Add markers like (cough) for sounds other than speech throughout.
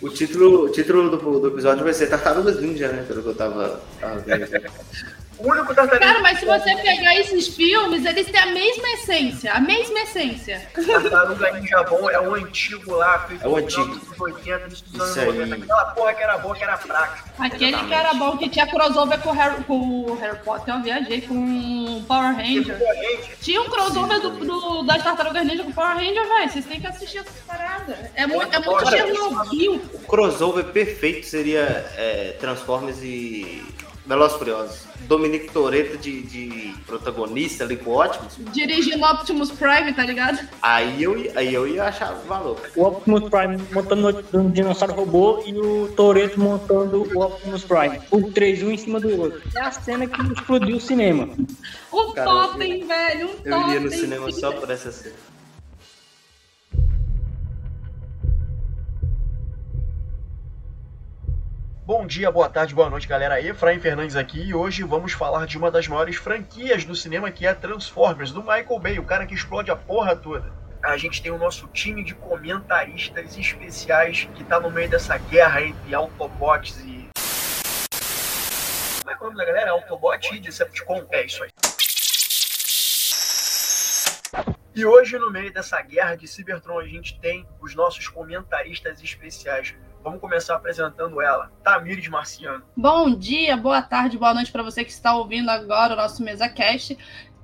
O título, o título do, do episódio vai ser Tartarugas Ninja, né? Pelo que eu tava, tava vendo. O único tartaruga. Cara, mas se você pegar esses filmes, eles têm a mesma essência. A mesma essência. Tartaruga Ninja bom é o antigo lá, feito É o antigo. anos 80, nos anos Isso aí. 90. Aquela porra que era boa, que era fraca. Aquele que era bom, que tinha crossover com o Harry, com o Harry Potter, eu viajei com o Power Ranger. Tinha um crossover do, do- das Tartarugas Ninja com o Power Ranger, velho. Vocês têm que assistir essa parada. É muito, é muito Chernobyl. O crossover perfeito seria é, Transformers e Velozes e Furiosos. Dominique Toretto de, de protagonista ali com Optimus. Dirigindo Optimus Prime, tá ligado? Aí eu, ia- aí eu ia achar valor. O Optimus Prime montando um dinossauro robô e o Toreto montando o Optimus Prime. O três, um em cima do outro. É a cena que explodiu o cinema. Um Cara, totem, velho. Um Eu iria no totem. cinema só por essa cena. Bom dia, boa tarde, boa noite, galera. Efraim Fernandes aqui e hoje vamos falar de uma das maiores franquias do cinema que é Transformers, do Michael Bay, o cara que explode a porra toda. A gente tem o nosso time de comentaristas especiais que tá no meio dessa guerra entre Autobots e. Como é é o nome da galera? Autobot e Decepticon? É isso aí. E hoje, no meio dessa guerra de Cybertron, a gente tem os nossos comentaristas especiais. Vamos começar apresentando ela, Tamires Marciano. Bom dia, boa tarde, boa noite pra você que está ouvindo agora o nosso Mesa Cast.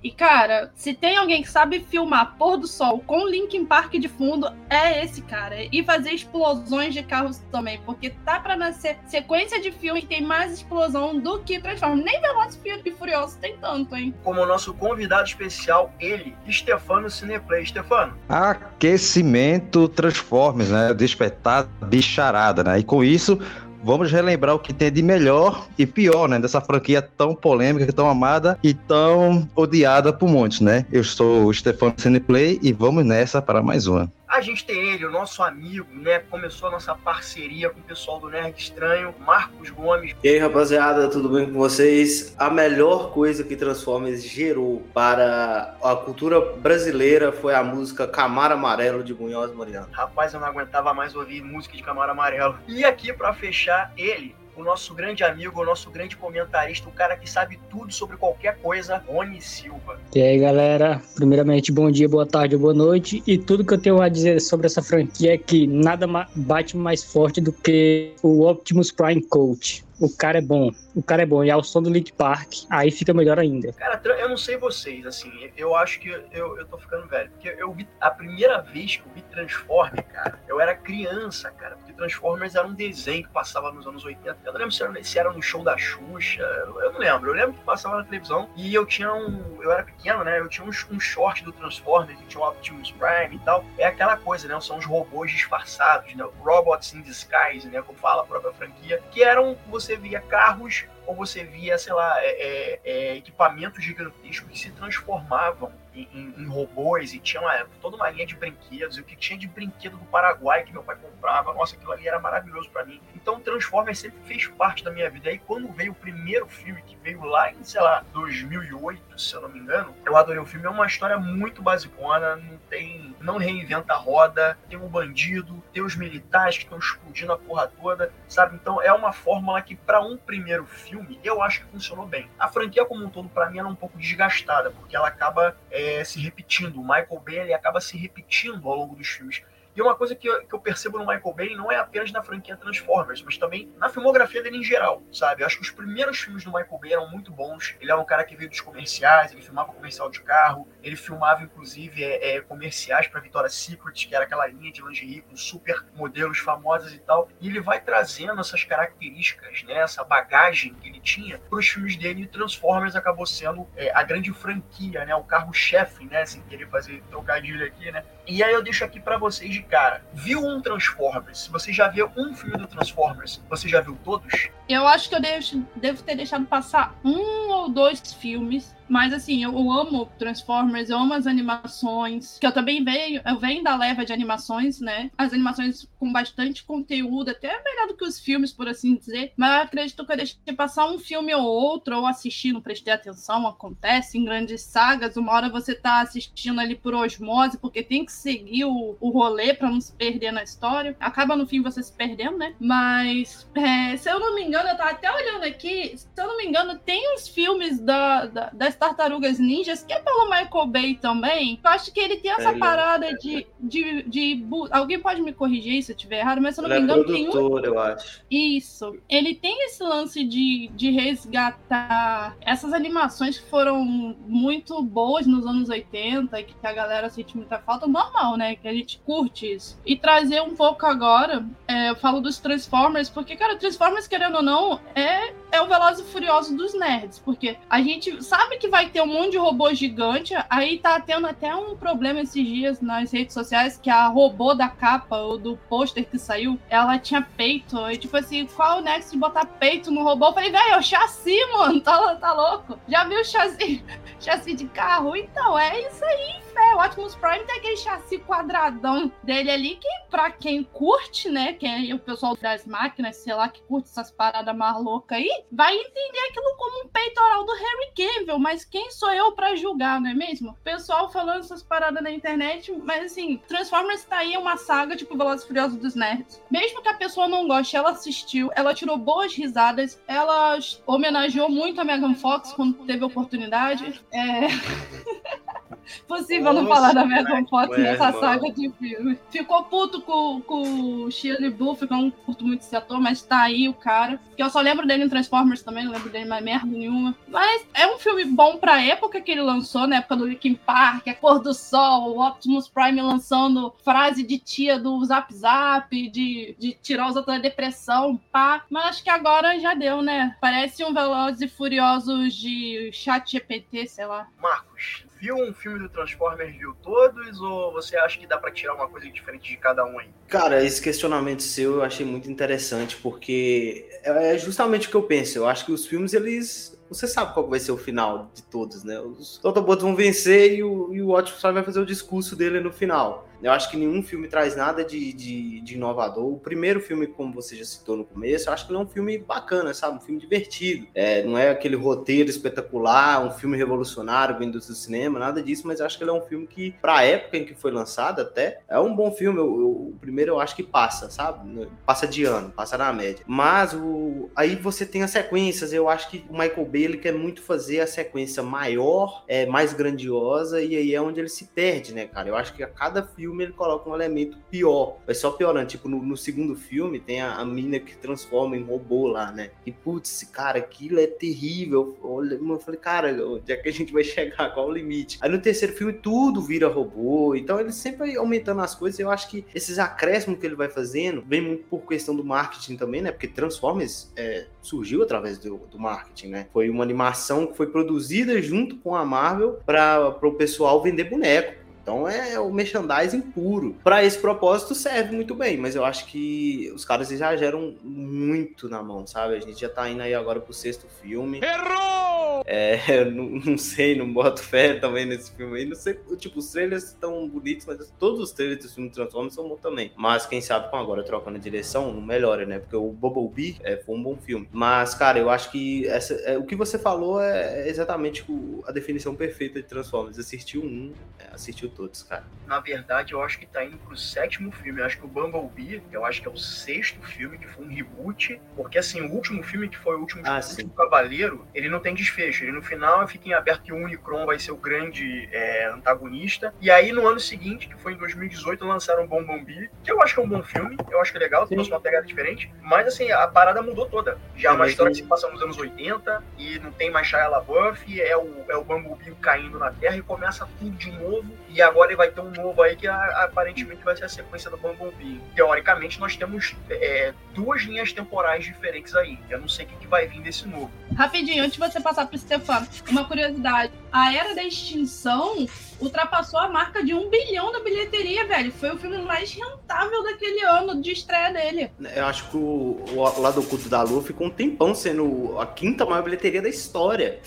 E cara, se tem alguém que sabe filmar pôr do sol com Linkin Park de fundo, é esse cara. E fazer explosões de carros também, porque tá pra nascer sequência de filme que tem mais explosão do que Transformers. Nem Velozes e Furiosos tem tanto, hein? Como nosso convidado especial, ele, Stefano Cineplay. Stefano, Aquecimento Transformers, né? Despertar bicharada, né? E com isso, vamos relembrar o que tem de melhor e pior, né? Dessa franquia tão polêmica, tão amada e tão odiada por muitos, né? Eu sou o Stefano Cineplay e vamos nessa para mais uma. A gente tem ele, o nosso amigo, né? Começou a nossa parceria com o pessoal do Nerd Estranho, Marcos Gomes. E aí, rapaziada, tudo bem com vocês? A melhor coisa que Transformers gerou para a cultura brasileira foi a música Camaro Amarelo de Munhoz Mariano. Rapaz, eu não aguentava mais ouvir música de Camaro Amarelo. E aqui, pra fechar, ele, o nosso grande amigo, o nosso grande comentarista, o cara que sabe tudo sobre qualquer coisa, Rony Silva. E aí, galera, primeiramente, bom dia, boa tarde, boa noite. E tudo que eu tenho a dizer sobre essa franquia é que nada bate mais forte do que o Optimus Prime Coach. O cara é bom, o cara é bom. E ao som do Link Park, aí fica melhor ainda. Cara, eu não sei vocês, assim, eu acho que eu, eu tô ficando velho. Porque eu vi a primeira vez que eu vi Transformers, cara, eu era criança, cara. Porque Transformers era um desenho que passava nos anos 80. Eu não lembro se era, se era no show da Xuxa, eu, eu não lembro. Eu lembro que passava na televisão e eu tinha um. Eu era pequeno, né? Eu tinha um, um short do Transformers, que tinha o Optimus Prime e tal. É aquela coisa, né? São os robôs disfarçados, né? Robots in disguise, né? Como fala a própria franquia. Que eram. Você via carros ou você via, sei lá, é, é, é, equipamentos gigantescos que se transformavam em, em- robôs e tinha uma, toda uma linha de brinquedos. E o que tinha de brinquedo do Paraguai que meu pai comprava, nossa, aquilo ali era maravilhoso pra mim. Então Transformers sempre fez parte da minha vida. Aí quando veio o primeiro filme, que veio lá em, sei lá, 2008, se eu não me engano, eu adorei o filme. É uma história muito basicona, não tem. não reinventa a roda, tem um bandido, tem os militares que estão explodindo a porra toda, sabe? Então é uma fórmula que, pra um primeiro filme, eu acho que funcionou bem. A franquia como um todo, pra mim, ela é um pouco desgastada, porque ela acaba é, se repetindo. O Michael Bay ele acaba se repetindo ao longo dos filmes. E uma coisa que eu, que eu percebo no Michael Bay não é apenas na franquia Transformers, mas também na filmografia dele em geral, sabe? Eu acho que os primeiros filmes do Michael Bay eram muito bons. Ele era um cara que veio dos comerciais, ele filmava comercial de carro, ele filmava, inclusive, é, é, comerciais para Victoria's Secret, que era aquela linha de lingerie com super modelos famosos e tal. E ele vai trazendo essas características, né, essa bagagem que ele tinha para os filmes dele e Transformers acabou sendo é, a grande franquia, né, o carro-chefe, né, sem querer fazer trocadilho aqui, né. E aí eu deixo aqui para vocês de cara. Viu um Transformers? Você já viu um filme do Transformers, você já viu todos? Eu acho que eu devo, devo ter deixado passar um ou dois filmes Mas assim, eu, eu amo Transformers, eu amo as animações, que eu também venho, eu venho da leva de animações, né? As animações com bastante conteúdo, até melhor do que os filmes, por assim dizer. Mas eu acredito que eu deixei passar um filme ou outro, ou assistir, não prestei atenção, acontece em grandes sagas. Uma hora você tá assistindo ali por osmose, porque tem que seguir o, o rolê para não se perder na história. Acaba no fim você se perdendo, né? Mas, é, se eu não me engano, eu tava até olhando aqui, se eu não me engano, tem uns filmes da, da Tartarugas Ninjas, que é pelo Michael Bay também. Eu acho que ele tem essa é, parada é, de, de, de, Alguém pode me corrigir se eu estiver errado, mas se eu não ele me é engano, produtor, tem um. eu acho. Isso. Ele tem esse lance de, de resgatar essas animações que foram muito boas nos anos 80 e que a galera sente muita falta. Normal, né? Que a gente curte isso. E trazer um pouco agora, é, eu falo dos Transformers, porque, cara, Transformers, querendo ou não, é, é o Veloz e Furioso dos nerds. Porque a gente sabe que vai ter um monte de robô gigante, aí tá tendo até um problema esses dias nas redes sociais, que a robô da capa, ou do pôster que saiu, ela tinha peito. E tipo assim, qual o nexo de botar peito no robô? Eu falei, velho, é o chassi, (laughs) mano, tá, tá louco? Já viu chassi, (laughs) chassi de carro? Então, é isso aí, fé. O Optimus Prime tem aquele chassi quadradão dele ali, que pra quem curte, né, quem é o pessoal das máquinas, sei lá, que curte essas paradas mais loucas aí, vai entender aquilo como um peitoral do Harry Cavill, mas quem sou eu para julgar, não é mesmo? O pessoal falando essas paradas na internet, mas assim, Transformers tá aí uma saga tipo Velozes Furiosos dos Nerds. Mesmo que a pessoa não goste, ela assistiu, ela tirou boas risadas, ela homenageou muito a Megan Fox quando teve oportunidade. É... (laughs) (laughs) Possível Nossa, não falar da Megan Fox nessa mano. saga de filme. Ficou puto com, com o Shia LaBeouf, que eu não curto muito esse ator, mas tá aí o cara. Que eu só lembro dele em Transformers também, não lembro dele mais merda nenhuma. Mas é um filme bom pra época que ele lançou, na época do Linkin Park, a cor do sol, o Optimus Prime lançando frase de tia do Zap Zap, de, de tirar os outros da depressão, pá. Mas acho que agora já deu, né? Parece um Velozes e Furiosos de chat GPT, sei lá. Marcos, viu um filme do Transformers, viu todos? Ou você acha que dá para tirar uma coisa diferente de cada um aí? Cara, esse questionamento seu eu achei muito interessante, porque é justamente o que eu penso. Eu acho que os filmes, eles você sabe qual vai ser o final de todos, né? Os Autobots vão vencer e o, e o Optimus vai fazer o discurso dele no final. Eu acho que nenhum filme traz nada de, de, de, inovador. O primeiro filme, como você já citou no começo, eu acho que ele é um filme bacana, sabe? Um filme divertido. É, não é aquele roteiro espetacular, um filme revolucionário vindo do cinema, nada disso, mas eu acho que ele é um filme que, pra época em que foi lançado até, é um bom filme. Eu, eu, o primeiro eu acho que passa, sabe? Passa de ano, passa na média. Mas o, aí você tem as sequências, eu acho que o Michael Bay ele quer muito fazer a sequência maior, é, mais grandiosa, e aí é onde ele se perde, né, cara? Eu acho que a cada filme filme ele coloca um elemento pior. Vai só piorando. Tipo, no, no segundo filme tem a, a, mina que transforma em robô lá, né? E putz, cara, aquilo é terrível. Eu falei, cara, onde é que a gente vai (laughs) chegar? Qual o limite? Aí no terceiro filme tudo vira robô. Então ele sempre vai aumentando as coisas. Eu acho que esses acréscimos que ele vai fazendo vem muito por questão do marketing também, né? Porque Transformers é, surgiu através do, do marketing, né? Foi uma animação que foi produzida junto com a Marvel para o pessoal vender boneco. Então é o merchandising puro. Para esse propósito serve muito bem, mas eu acho que os caras exageram muito na mão, sabe? A gente já tá indo aí agora pro sexto filme. Errou! É, (laughs) não, não sei, não boto fé também nesse filme aí. Não sei, tipo, os trailers estão bonitos, mas todos os trailers do filme Transformers são bons também. Mas quem sabe com agora trocando a direção, não melhora, né? Porque o Bumblebee é, foi um bom filme. Mas, cara, eu acho que essa, é, o que você falou é exatamente o, a definição perfeita de Transformers. Assistiu um, é, assistiu todos, cara. Na verdade, eu acho que tá indo pro sétimo filme. Eu acho que o Bumblebee, eu acho que é o sexto filme que foi um reboot. Porque, assim, o último filme, que foi o último, ah, último Cavaleiro, ele não tem desfecho. Ele no final fica em aberto que o Unicron vai ser o grande é, antagonista. E aí, no ano seguinte, que foi em 2018, lançaram o Bumblebee, que eu acho que é um bom filme. Eu acho que é legal, trouxe uma pegada diferente. Mas, assim, a parada mudou toda. Já é uma história que se passa nos anos 80 e não tem mais Shia LaBeouf, é o, é o Bumblebee caindo na Terra e começa tudo de novo. E agora ele vai ter um novo aí que aparentemente vai ser a sequência do Bumblebee. Teoricamente, nós temos é, duas linhas temporais diferentes aí. Eu não sei o que, que vai vir desse novo. Rapidinho, antes de você passar pro Stefano, uma curiosidade. A Era da Extinção ultrapassou a marca de um bilhão da bilheteria, velho. Foi o filme mais rentável daquele ano de estreia dele. Eu acho que o, o Lado Oculto da Lua ficou um tempão sendo a quinta maior bilheteria da história.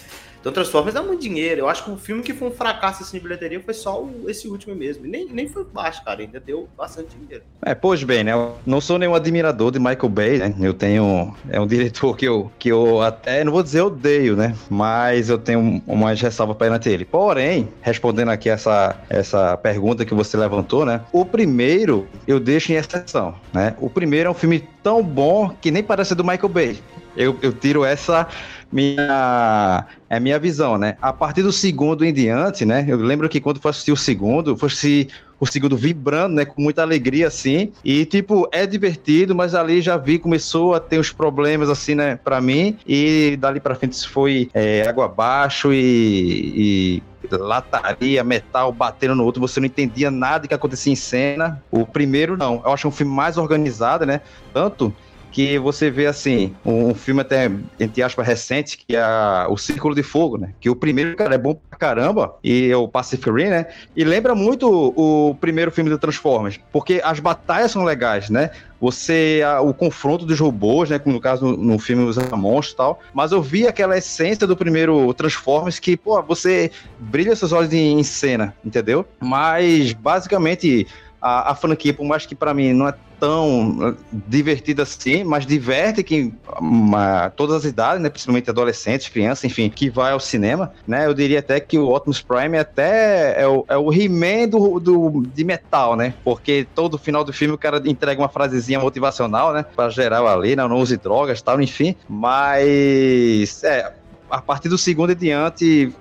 Então Transformers dá muito dinheiro. Eu acho que o filme que foi um fracasso assim, de bilheteria foi só esse último mesmo. E nem, nem foi baixo, cara. Ainda deu bastante dinheiro. É, pois bem, né? Eu não sou nenhum admirador de Michael Bay, né? Eu tenho. É um diretor que eu, que eu até, não vou dizer odeio, né? Mas eu tenho umas ressalvas perante ele. Porém, respondendo aqui essa, essa pergunta que você levantou, né? O primeiro eu deixo em exceção, né? O primeiro é um filme tão bom que nem parece do Michael Bay. Eu, eu tiro essa minha é minha visão, né? A partir do segundo em diante, né? Eu lembro que quando foi assistir o segundo, assistir o segundo vibrando, né? Com muita alegria, assim. E, tipo, é divertido, mas ali já vi, começou a ter uns problemas, assim, né? Pra mim. E dali pra frente isso foi é, água abaixo e, e lataria, metal batendo no outro, você não entendia nada que acontecia em cena. O primeiro, não. Eu acho um filme mais organizado, né? Tanto que você vê assim, um, filme até, entre aspas, recente, que é o Círculo de Fogo, né? Que o primeiro, cara, é bom pra caramba, e é o Pacific Rim, né? E lembra muito o, primeiro filme do Transformers, porque as batalhas são legais, né? Você, a, o confronto dos robôs, né? Como no caso no, no filme Os Monstros e tal. Mas eu vi aquela essência do primeiro Transformers que, pô, você brilha seus olhos em, em cena, entendeu? Mas, basicamente, a, a franquia, por mais que para mim não é tão divertida assim, mas diverte que uma, todas as idades, né, principalmente adolescentes, crianças, enfim, que vai ao cinema, né? Eu diria até que o Optimus Prime até é o, é o He-Man do, do, de metal, né? Porque todo final do filme o cara entrega uma frasezinha motivacional, né? Pra geral ali, né? Não use drogas tal, enfim. Mas, é, a partir do segundo em diante,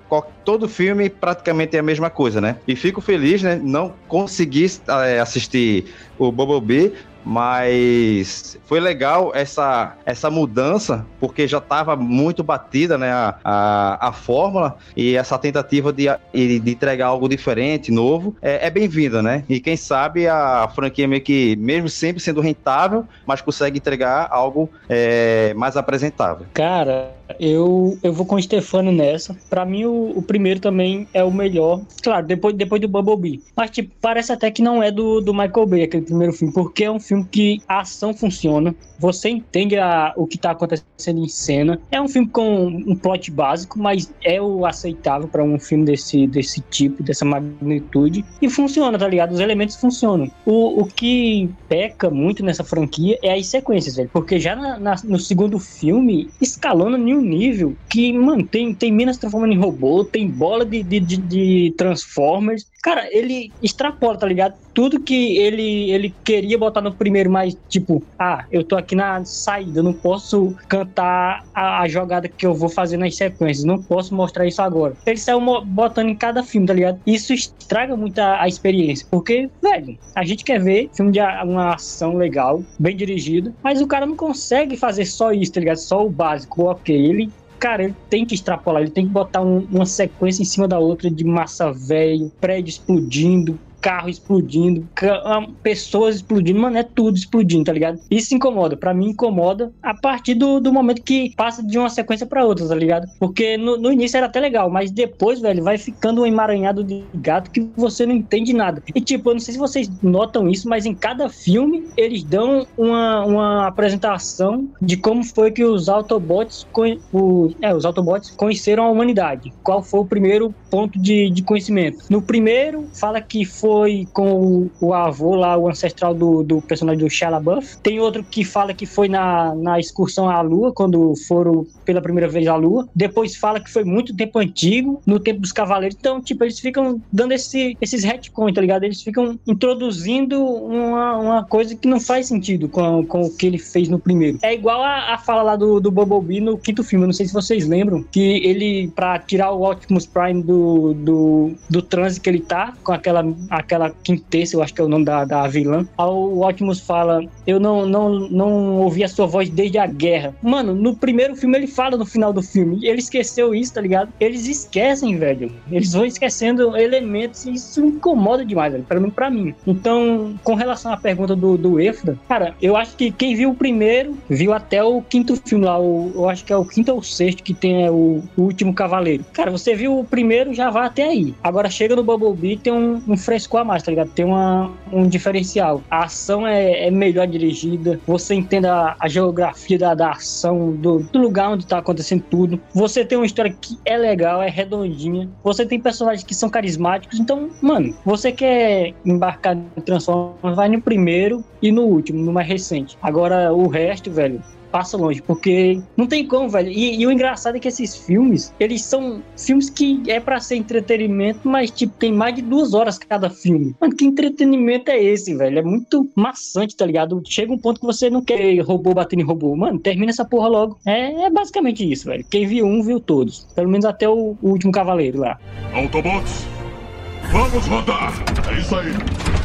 todo filme praticamente é a mesma coisa, né? E fico feliz, né? Não consegui é, assistir o Bumblebee, mas foi legal essa, essa mudança, porque já estava muito batida né, a, a, a, fórmula e essa tentativa de, de entregar algo diferente, novo, é, é bem-vinda, né? E quem sabe a franquia meio que, mesmo sempre sendo rentável, mas consegue entregar algo é, mais apresentável. Cara, eu, eu vou com o Stefano nessa. Para mim, o, o, primeiro também é o melhor. Claro, depois, depois do Bumblebee. Mas, tipo, parece até que não é do, do Michael Bay, aquele primeiro filme, porque é um filme que a ação funciona, você entende a, o que está acontecendo em cena. É um filme com um plot básico, mas é o aceitável para um filme desse, desse tipo, dessa magnitude. E funciona, tá ligado? Os elementos funcionam. O, o que peca muito nessa franquia é as sequências, velho. Porque já na, na, no segundo filme, escalona em um nível que, mano, tem, minas transformando em robô, tem bola de, de, de, de Transformers. Cara, ele extrapola, tá ligado? Tudo que ele, ele queria botar no primeiro, mas tipo, ah, eu tô aqui na saída, não posso cantar a, a, jogada que eu vou fazer nas sequências, não posso mostrar isso agora. Ele saiu botando em cada filme, tá ligado? Isso estraga muito a, a experiência, porque, velho, a gente quer ver filme de uma ação legal, bem dirigido, mas o cara não consegue fazer só isso, tá ligado? Só o básico, ok. Ele cara, ele tem que extrapolar, ele tem que botar um, uma sequência em cima da outra de massa velho, prédio explodindo, carro explodindo, pessoas explodindo, mano, é tudo explodindo, tá ligado? Isso incomoda, para mim incomoda a partir do, do momento que passa de uma sequência para outra, tá ligado? Porque no, no, início era até legal, mas depois, velho, vai ficando um emaranhado de gato que você não entende nada. E tipo, eu não sei se vocês notam isso, mas em cada filme eles dão uma, uma apresentação de como foi que os Autobots, o, é, os Autobots conheceram a humanidade. Qual foi o primeiro ponto de, de conhecimento? No primeiro, fala que foi foi com o, o avô lá, o ancestral do, do personagem do Shia. Tem outro que fala que foi na, na excursão à Lua, quando foram pela primeira vez à Lua. Depois fala que foi muito tempo antigo, no tempo dos Cavaleiros. Então, tipo, eles ficam dando esse, esses retcons, tá ligado? Eles ficam introduzindo uma, uma coisa que não faz sentido com, com o que ele fez no primeiro. É igual a, a fala lá do, do Bumblebee no quinto filme, eu não sei se vocês lembram, que ele, pra tirar o Optimus Prime do, do, do transe que ele tá, com aquela aquela quintessa, eu acho que é o nome da, da vilã. O Optimus fala: Eu não, não, não ouvi a sua voz desde a guerra. Mano, no primeiro filme ele fala no final do filme. Ele esqueceu isso, tá ligado? Eles esquecem, velho. Eles vão esquecendo elementos e isso incomoda demais, velho. Pelo menos pra mim. Então, com relação à pergunta do, do Efra, cara, eu acho que quem viu o primeiro viu até o quinto filme lá. O, eu acho que é o quinto ou sexto que tem é, o, o Último Cavaleiro. Cara, você viu o primeiro, já vai até aí. Agora chega no Bumblebee tem um, um fresco com a mais, tá ligado? Tem uma, um diferencial. A ação é, é melhor dirigida, você entende a, a geografia da, da ação, do, do, lugar onde tá acontecendo tudo. Você tem uma história que é legal, é redondinha. Você tem personagens que são carismáticos. Então, mano, você quer embarcar no Transformers, vai no primeiro e no último, no mais recente. Agora, o resto, velho, passa longe, porque não tem como, velho. E, e, o engraçado é que esses filmes, eles são filmes que é para ser entretenimento, mas, tipo, tem mais de duas horas cada filme. Mano, que entretenimento é esse, velho? É muito maçante, tá ligado? Chega um ponto que você não quer robô batendo em robô. Mano, termina essa porra logo. É, é basicamente isso, velho. Quem viu um, viu todos. Pelo menos até o, o último cavaleiro lá. Autobots, vamos rodar! É isso aí!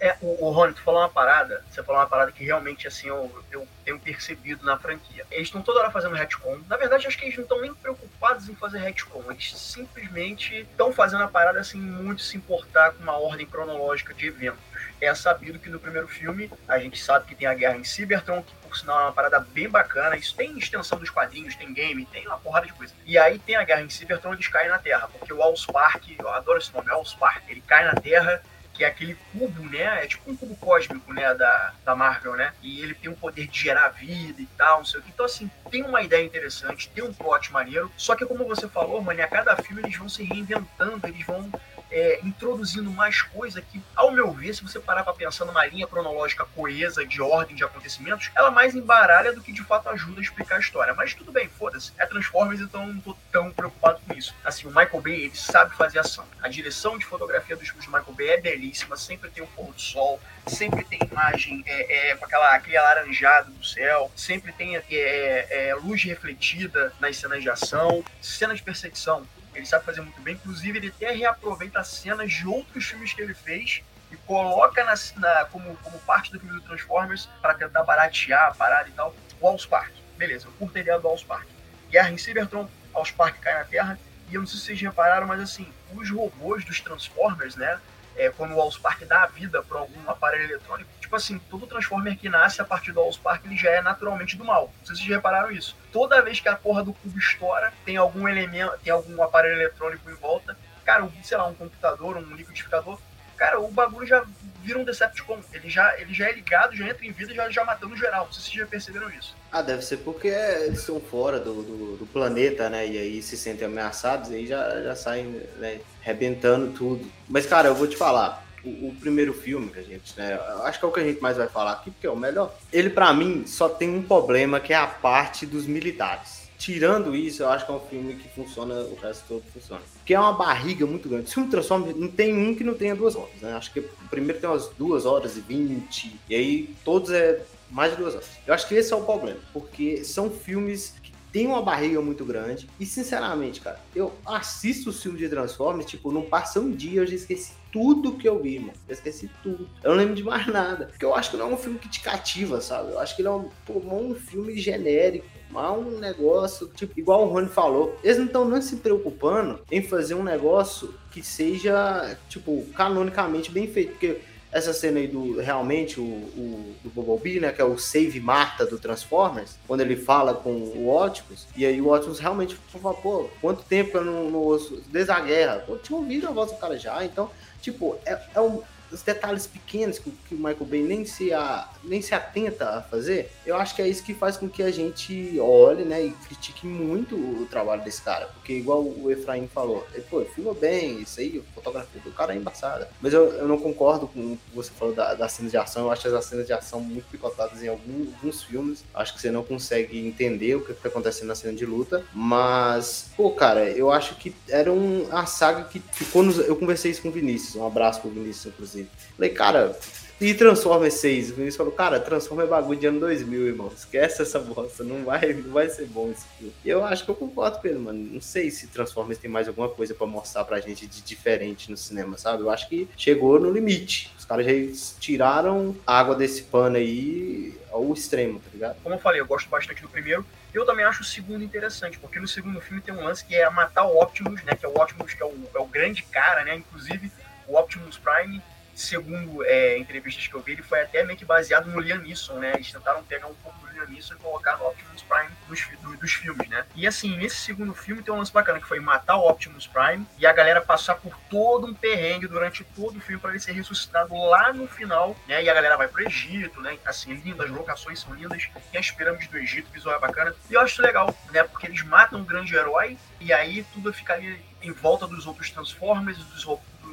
É, o, o Rony, tu falou uma parada, você falou uma parada que realmente, assim, eu, eu tenho percebido na franquia. Eles estão toda hora fazendo retcon. Na verdade, acho que eles não estão nem preocupados em fazer retcon. Eles simplesmente estão fazendo a parada, assim, muito se importar com uma ordem cronológica de eventos. É sabido que no primeiro filme, a gente sabe que tem a guerra em Cybertron, que por sinal é uma parada bem bacana. Isso tem extensão dos quadrinhos, tem game, tem uma porrada de coisa. E aí tem a guerra em Cybertron, eles caem na Terra, porque o Allspark, eu adoro esse nome, Allspark, ele cai na Terra que é aquele cubo, né? É tipo um cubo cósmico, né? Da, da Marvel, né? E ele tem o poder de gerar vida e tal, não sei o que. Então, assim, tem uma ideia interessante, tem um plot maneiro. Só que, como você falou, mano, a cada filme eles vão se reinventando, eles vão é, introduzindo mais coisa que, ao meu ver, se você parar para pensar numa linha cronológica coesa de ordem de acontecimentos, ela mais embaralha do que de fato ajuda a explicar a história. Mas tudo bem, foda-se. É Transformers, então tô tão preocupado com isso. Assim, o Michael Bay, ele sabe fazer ação. A direção de fotografia dos filmes de Michael Bay é belíssima, sempre tem um pôr do sol, sempre tem imagem é, é, com aquela, aquele alaranjado do céu, sempre tem é, é, luz refletida nas cenas de ação, cenas de perseguição ele sabe fazer muito bem. Inclusive, ele até reaproveita cenas de outros filmes que ele fez e coloca na, na como, como parte do filme do Transformers para tentar baratear a parada e tal. O Allspark. Beleza, eu curto a ideia do Allspark. Guerra em Cybertron, Allspark cai na Terra. E eu não sei se vocês repararam, mas assim, os robôs dos Transformers, né? É, quando o Allspark dá a vida para algum aparelho eletrônico, tipo assim, todo Transformer que nasce a partir do Allspark, ele já é naturalmente do mal. Não sei se vocês repararam isso. Toda vez que a porra do cubo estoura, tem algum elemento, tem algum aparelho eletrônico em volta. Cara, sei lá, um computador, um liquidificador. Cara, o bagulho já vira um Decepticon. Ele já, ele já é ligado, já entra em vida, já, já matando geral. Vocês já perceberam isso. Ah, deve ser porque eles são fora do, do, do planeta, né? E aí se sentem ameaçados, e aí já, já saem né, rebentando tudo. Mas, cara, eu vou te falar o, o, primeiro filme que a gente, né? Acho que é o que a gente mais vai falar aqui, porque é o melhor. Ele, para mim, só tem um problema que é a parte dos militares. Tirando isso, eu acho que é um filme que funciona, o resto todo funciona. Porque é uma barriga muito grande. Se um Transformers, não tem um que não tenha duas horas, né? Acho que o primeiro tem umas duas horas e vinte, e aí todos é mais de duas horas. Eu acho que esse é o problema, porque são filmes tem uma barriga muito grande. E, sinceramente, cara, eu assisto os filmes de Transformers, tipo, não passa um dia, eu já esqueci tudo que eu vi, mano. Eu esqueci tudo. Eu não lembro de mais nada. Porque eu acho que não é um filme que te cativa, sabe? Eu acho que ele é um, pô, um filme genérico. Mas um negócio, tipo, igual o Rony falou, eles não estão nem se preocupando em fazer um negócio que seja, tipo, canonicamente bem feito. Porque essa cena aí do realmente o, o do Bumblebee, né, que é o Save Marta do Transformers, quando ele fala com o Optimus, e aí o Optimus realmente fala, pô, quanto tempo eu não, não ouço, desde a guerra, eu tinha ouvido a voz do cara já, então, tipo, é, é um, os detalhes pequenos que, que, o Michael Bay nem se, a, nem se atenta a fazer, eu acho que é isso que faz com que a gente olhe, né, e critique muito o trabalho desse cara. Porque, igual o Efraim falou, ele, pô, filmou bem, isso aí, a fotografia do cara é embaçada. Mas eu, eu não concordo com o que você falou da, das cenas de ação, eu acho as cenas de ação muito picotadas em alguns, alguns filmes. Acho que você não consegue entender o que está acontecendo na cena de luta. Mas, pô, cara, eu acho que era um, uma saga que ficou nos. Eu conversei isso com o Vinícius, um abraço pro Vinícius, inclusive. Falei, cara, e Transformers 6? O Vinícius falou, cara, Transformers é bagulho de ano 2000, irmão. Esquece essa bosta, não vai, não vai ser bom filme. E eu acho que eu concordo com ele, mano. Não sei se Transformers tem mais alguma coisa para mostrar pra gente de diferente no cinema, sabe? Eu acho que chegou no limite. Os caras já tiraram água desse pano aí ao extremo, tá ligado? Como eu falei, eu gosto bastante do primeiro. Eu também acho o segundo interessante, porque no segundo filme tem um lance que é matar o Optimus, né? Que é o Optimus, que é o, é o grande cara, né? Inclusive, o Optimus Prime segundo é, entrevistas que eu vi, ele foi até meio que baseado no Liam Neeson, né? Eles tentaram pegar um pouco do Liam Neeson e colocar no Optimus Prime dos, do, dos filmes, né? E assim, nesse segundo filme tem um lance bacana que foi matar o Optimus Prime e a galera passar por todo um perrengue durante todo o filme para ele ser ressuscitado lá no final, né? E a galera vai pro Egito, né? Assim, lindas, as locações são lindas, tem as pirâmides do Egito, visual é bacana. E eu acho legal, né? Porque eles matam um grande herói e aí tudo fica ali em volta dos outros Transformers, dos,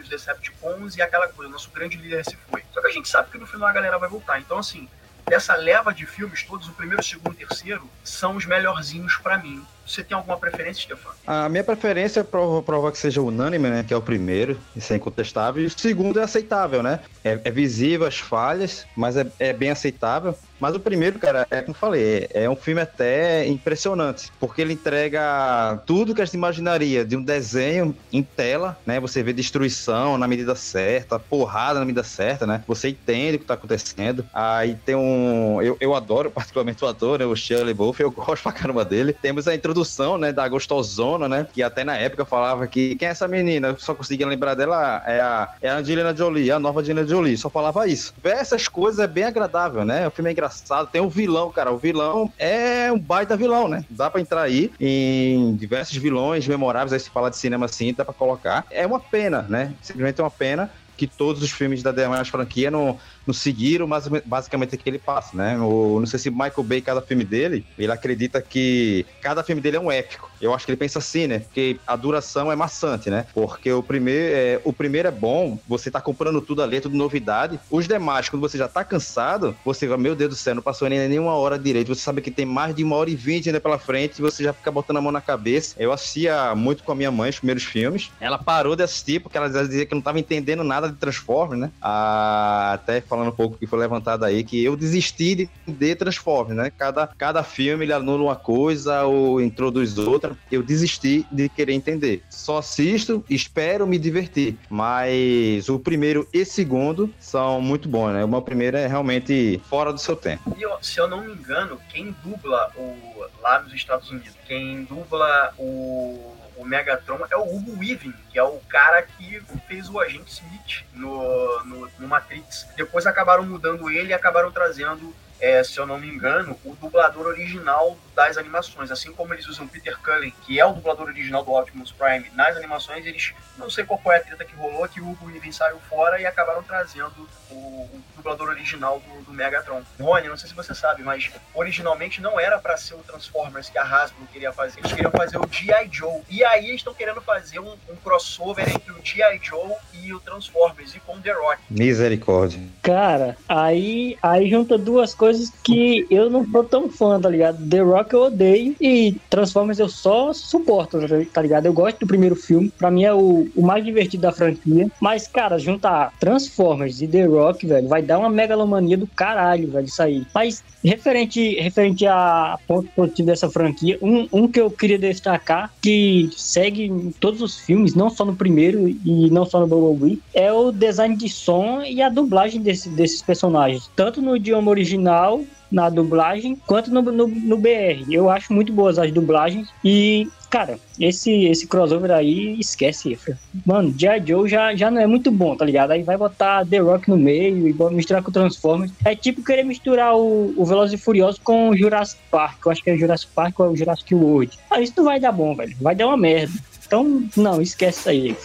dos Decepticons e aquela coisa, nosso grande líder se foi. Só que a gente sabe que no final a galera vai voltar. Então, assim, dessa leva de filmes todos, o primeiro, o segundo e o terceiro, são os melhorzinhos para mim. Você tem alguma preferência, Stefano? A minha preferência é provar que seja unânime, né? Que é o primeiro, isso é incontestável. E o segundo é aceitável, né? É, é visível as falhas, mas é, é, bem aceitável. Mas o primeiro, cara, é como falei, é um filme até impressionante, porque ele entrega tudo que a gente imaginaria de um desenho em tela, né? Você vê destruição na medida certa, porrada na medida certa, né? Você entende o que tá acontecendo. Aí tem um. Eu, eu adoro, (laughs) particularmente o ator, né? O Shirley Wolf, eu gosto pra caramba dele. Temos a introdução introdução, né, da gostosona, né, que até na época falava que quem é essa menina? Eu só conseguia lembrar dela, é a, é a Angelina Jolie, a nova Angelina Jolie, só falava isso. Ver essas coisas é bem agradável, né, o filme é engraçado, tem o um vilão, cara, o vilão é um baita vilão, né, dá pra entrar aí em diversos vilões memoráveis, aí se falar de cinema assim, dá pra colocar. É uma pena, né, simplesmente é uma pena que todos os filmes da demais franquia não não seguiram mas basicamente aquele passo, né? O, não sei se Michael Bay, cada filme dele, ele acredita que cada filme dele é um épico. Eu acho que ele pensa assim, né? Porque a duração é maçante, né? Porque o primeiro é, o primeiro é bom, você tá comprando tudo ali, é tudo novidade. Os demais, quando você já tá cansado, você vai, meu Deus do céu, não passou nem nenhuma hora direito. Você sabe que tem mais de uma hora e vinte ainda pela frente e você já fica botando a mão na cabeça. Eu assistia muito com a minha mãe os primeiros filmes. Ela parou de assistir porque ela dizia que não tava entendendo nada de Transformers, né? Ah, até falando um pouco que foi levantado aí, que eu desisti de, de Transformers, né? Cada, cada filme ele anula uma coisa ou introduz outra. Eu desisti de querer entender. Só assisto, espero me divertir. Mas o primeiro e segundo são muito bons, né? O meu primeiro é realmente fora do seu tempo. E se eu não me engano, quem dubla o, lá nos Estados Unidos, quem dubla o o Megatron é o Hugo Weaving, que é o cara que fez o Agente Smith no, no, no Matrix. Depois acabaram mudando ele e acabaram trazendo é, se eu não me engano, o dublador original das animações. Assim como eles usam Peter Cullen, que é o dublador original do Optimus Prime nas animações, eles não sei qual foi a treta que rolou, que o Hugo Weaving saiu fora e acabaram trazendo o, o dublador original do, do, Megatron. Rony, não sei se você sabe, mas originalmente não era para ser o Transformers que a Hasbro queria fazer. Eles queriam fazer o G.I. Joe. E aí eles estão querendo fazer um, um crossover entre o G.I. Joe e o Transformers e com o The Rock. Misericórdia. Cara, aí, aí junta duas coisas coisas que eu não sou tão fã, tá ligado? The Rock eu odeio e Transformers eu só suporto, tá ligado? Eu gosto do primeiro filme, pra mim é o, o mais divertido da franquia. Mas, cara, juntar Transformers e The Rock, velho, vai dar uma megalomania do caralho, velho, isso aí. Mas referente, referente a ponto positivo dessa franquia, um, um que eu queria destacar, que segue em todos os filmes, não só no primeiro e não só no Bumblebee, é o design de som e a dublagem desse, desses personagens. Tanto no idioma original na dublagem quanto no, no, no, BR. Eu acho muito boas as dublagens e, cara, esse, esse crossover aí, esquece. Mano, G.I. Joe já, já não é muito bom, tá ligado? Aí vai botar The Rock no meio e misturar com Transformers. É tipo querer misturar o, o Velozes e Furiosos com o Jurassic Park. Eu acho que é Jurassic Park ou é o Jurassic World. Mas isso não vai dar bom, velho. Vai dar uma merda. Então, não, esquece isso aí.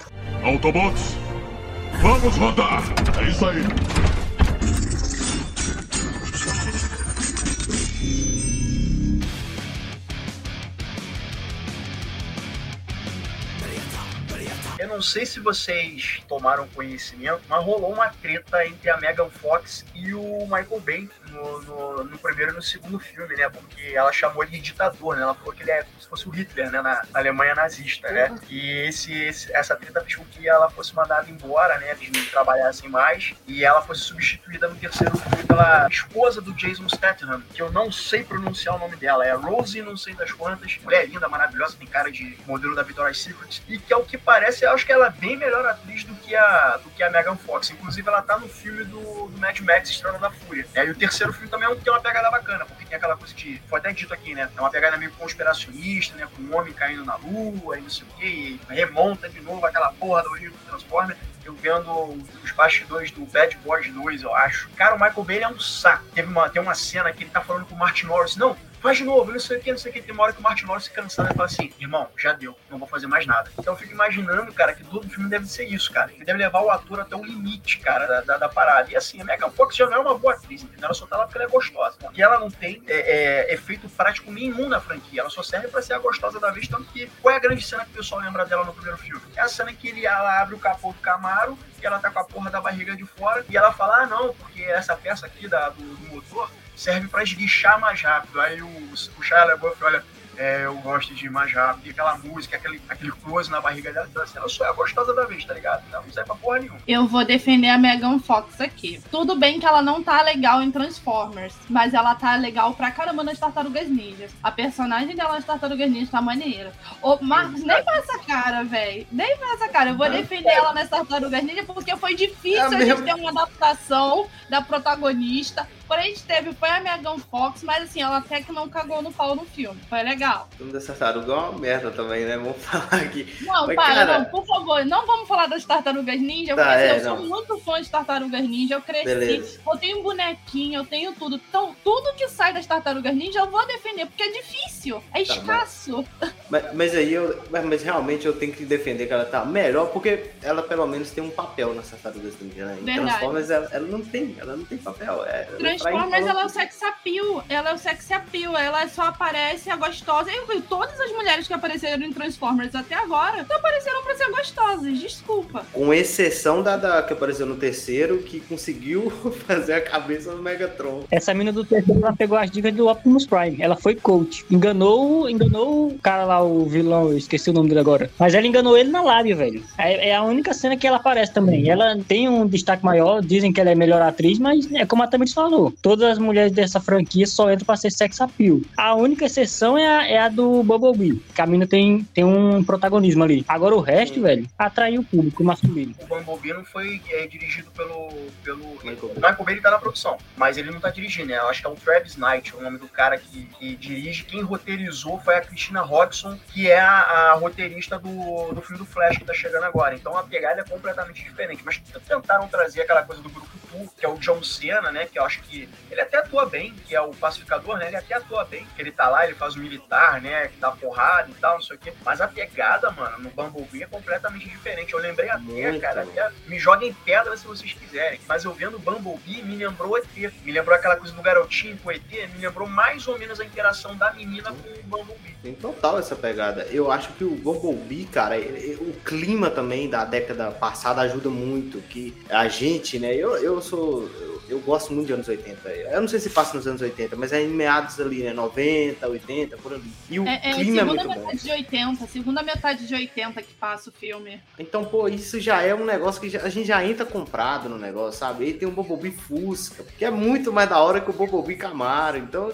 Autobots, vamos rodar! É isso aí! Não sei se vocês tomaram conhecimento, mas rolou uma treta entre a Megan Fox e o Michael Bay no, no, no primeiro e no segundo filme, né? Porque ela chamou ele de ditador, né? Ela falou que ele é como se fosse o Hitler, né? Na, na Alemanha nazista, né? Uhum. E esse, esse, essa treta fez com que ela fosse mandada embora, né? Eles não trabalhassem mais. E ela fosse substituída no terceiro filme pela esposa do Jason Statham, que eu não sei pronunciar o nome dela. É Rosie, não sei das quantas. Mulher linda, maravilhosa, tem cara de modelo da Victoria's Secret. E que, é o que parece, acho que ela é bem melhor atriz do que a, do que a Megan Fox. Inclusive, ela tá no filme do, do Mad Max Estrada da Fúria. É, e o terceiro filme também é um, tem uma pegada bacana, porque tem aquela coisa de. Foi até dito aqui, né? É uma pegada meio conspiracionista, né? Com um homem caindo na lua e não sei o quê, e remonta de novo aquela porra da origem do Transformer. eu vendo os bastidores do Bad Boys 2, eu acho. Cara, o Michael Bay é um saco. Teve uma, tem uma cena que ele tá falando com o Martin Morris. Não, faz de novo, não sei o que, não sei o que. Tem uma hora que o Martin Lawrence se cansado e fala assim, irmão, já deu, não vou fazer mais nada. Então eu fico imaginando, cara, que todo filme deve ser isso, cara. Ele deve levar o ator até o limite, cara, da, da, da parada. E assim, a Megan Fox já não é uma boa atriz, entendeu? Ela só tá lá porque ela é gostosa. E ela não tem é, é, efeito prático nenhum na franquia. Ela só serve pra ser a gostosa da vez, tanto que qual é a grande cena que o pessoal lembra dela no primeiro filme? É a cena que ele, ela abre o capô do Camaro e ela tá com a porra da barriga de fora e ela fala, ah, não, porque essa peça aqui da, do, do motor serve para esguichar mais rápido. Aí o, o Shia LaBeouf olha, é, eu gosto de ir mais rápido, e aquela música, aquele, aquele close na barriga dela, então assim, ela só é a gostosa da vez, tá ligado? Não serve pra porra nenhuma. Eu vou defender a Megan Fox aqui. Tudo bem que ela não tá legal em Transformers, mas ela tá legal pra caramba nas Tartarugas Ninjas. A personagem dela nas Tartarugas Ninjas tá maneira. Ô, Marcos, nem com essa cara, velho. Nem com essa cara. Eu vou defender ela nas Tartarugas Ninjas porque foi difícil É a gente ter uma adaptação da protagonista. Quando a gente teve foi a Megan Fox, mas assim, ela até que não cagou no pau no filme. Foi legal. O filme dessa tartaruga é uma merda também, né? Vamos (laughs) falar aqui. Não, Mas, para, cara- não, por favor, não vamos falar das tartarugas ninja, Tá, porque assim, é, eu sou não. muito fã de tartarugas ninja, eu cresci, Beleza. eu tenho bonequinho, eu tenho tudo. Então, tudo que sai das tartarugas ninja eu vou defender, porque é difícil, é Tá, escasso. Mas, mas aí eu. Mas, realmente eu tenho que defender que ela tá melhor, porque ela pelo menos tem um papel nessas tartarugas ninja, né? Em. Transformers ela, ela não tem, ela não tem papel. É, Transformers, trai- ela é o sex appeal, ela é o sex appeal, ela só aparece a gostosa. Eu vi todas as mulheres que apareceram em Transformers até agora, só apareceram pra ser gostosas, desculpa. Com exceção da, da que apareceu no terceiro, que conseguiu (laughs) fazer a cabeça do Megatron. Essa mina do terceiro, ela pegou as dicas do Optimus Prime. Ela foi coach. Enganou, enganou o cara lá, o vilão, eu esqueci o nome dele agora. Mas ela enganou ele na lábia, velho. É, é a única cena que ela aparece também. Ela tem um destaque maior, dizem que ela é a melhor atriz, mas é como a Tamiris falou. Todas as mulheres dessa franquia só entram pra ser sex appeal. A única exceção é a, é a do Bumblebee, que a mina tem, tem um protagonismo ali. Agora o resto, velho, atraiu o público masculino. O Bumblebee não foi é, dirigido pelo. pelo... Michael Bay. Michael Bay ele tá na produção, mas ele não tá dirigindo, né? Eu acho que é o Travis Knight, o nome do cara que, que dirige. Quem roteirizou foi a Christina Hodgson, que é a, a roteirista do, do filme do Flash que tá chegando agora. Então a pegada é completamente diferente. Mas tentaram trazer aquela coisa do grupo que é o John Cena, né? Que eu acho que ele até atua bem, que é o pacificador, né? Ele até atua bem. Que ele tá lá, ele faz o militar, né? Que dá porrada e tal, não sei o quê. Mas a pegada, mano, no Bumblebee é completamente diferente. Eu lembrei até, Muito. cara, até me joguem pedra se vocês quiserem. Mas eu vendo Bumblebee, me lembrou ET. Me lembrou aquela coisa do garotinho com o ET. Me lembrou mais ou menos a interação da menina com o Bumblebee. Tem total essa pegada. Eu acho que o Bumblebee, cara, ele- o clima também da década passada ajuda muito. Que a gente, né? Eu, eu sou. Eu, gosto muito de anos 80. Eu não sei se passa nos anos 80, mas é em meados ali, né? 90, 80, por ali. E o É, é clima é segunda muito bom. metade de 80, segunda metade de 80 que passa o filme. Então, pô, isso já é um negócio que já- a gente já entra comprado no negócio, sabe? Aí tem o Bumblebee Fusca, que é muito mais da hora que o Bumblebee Camaro. Então,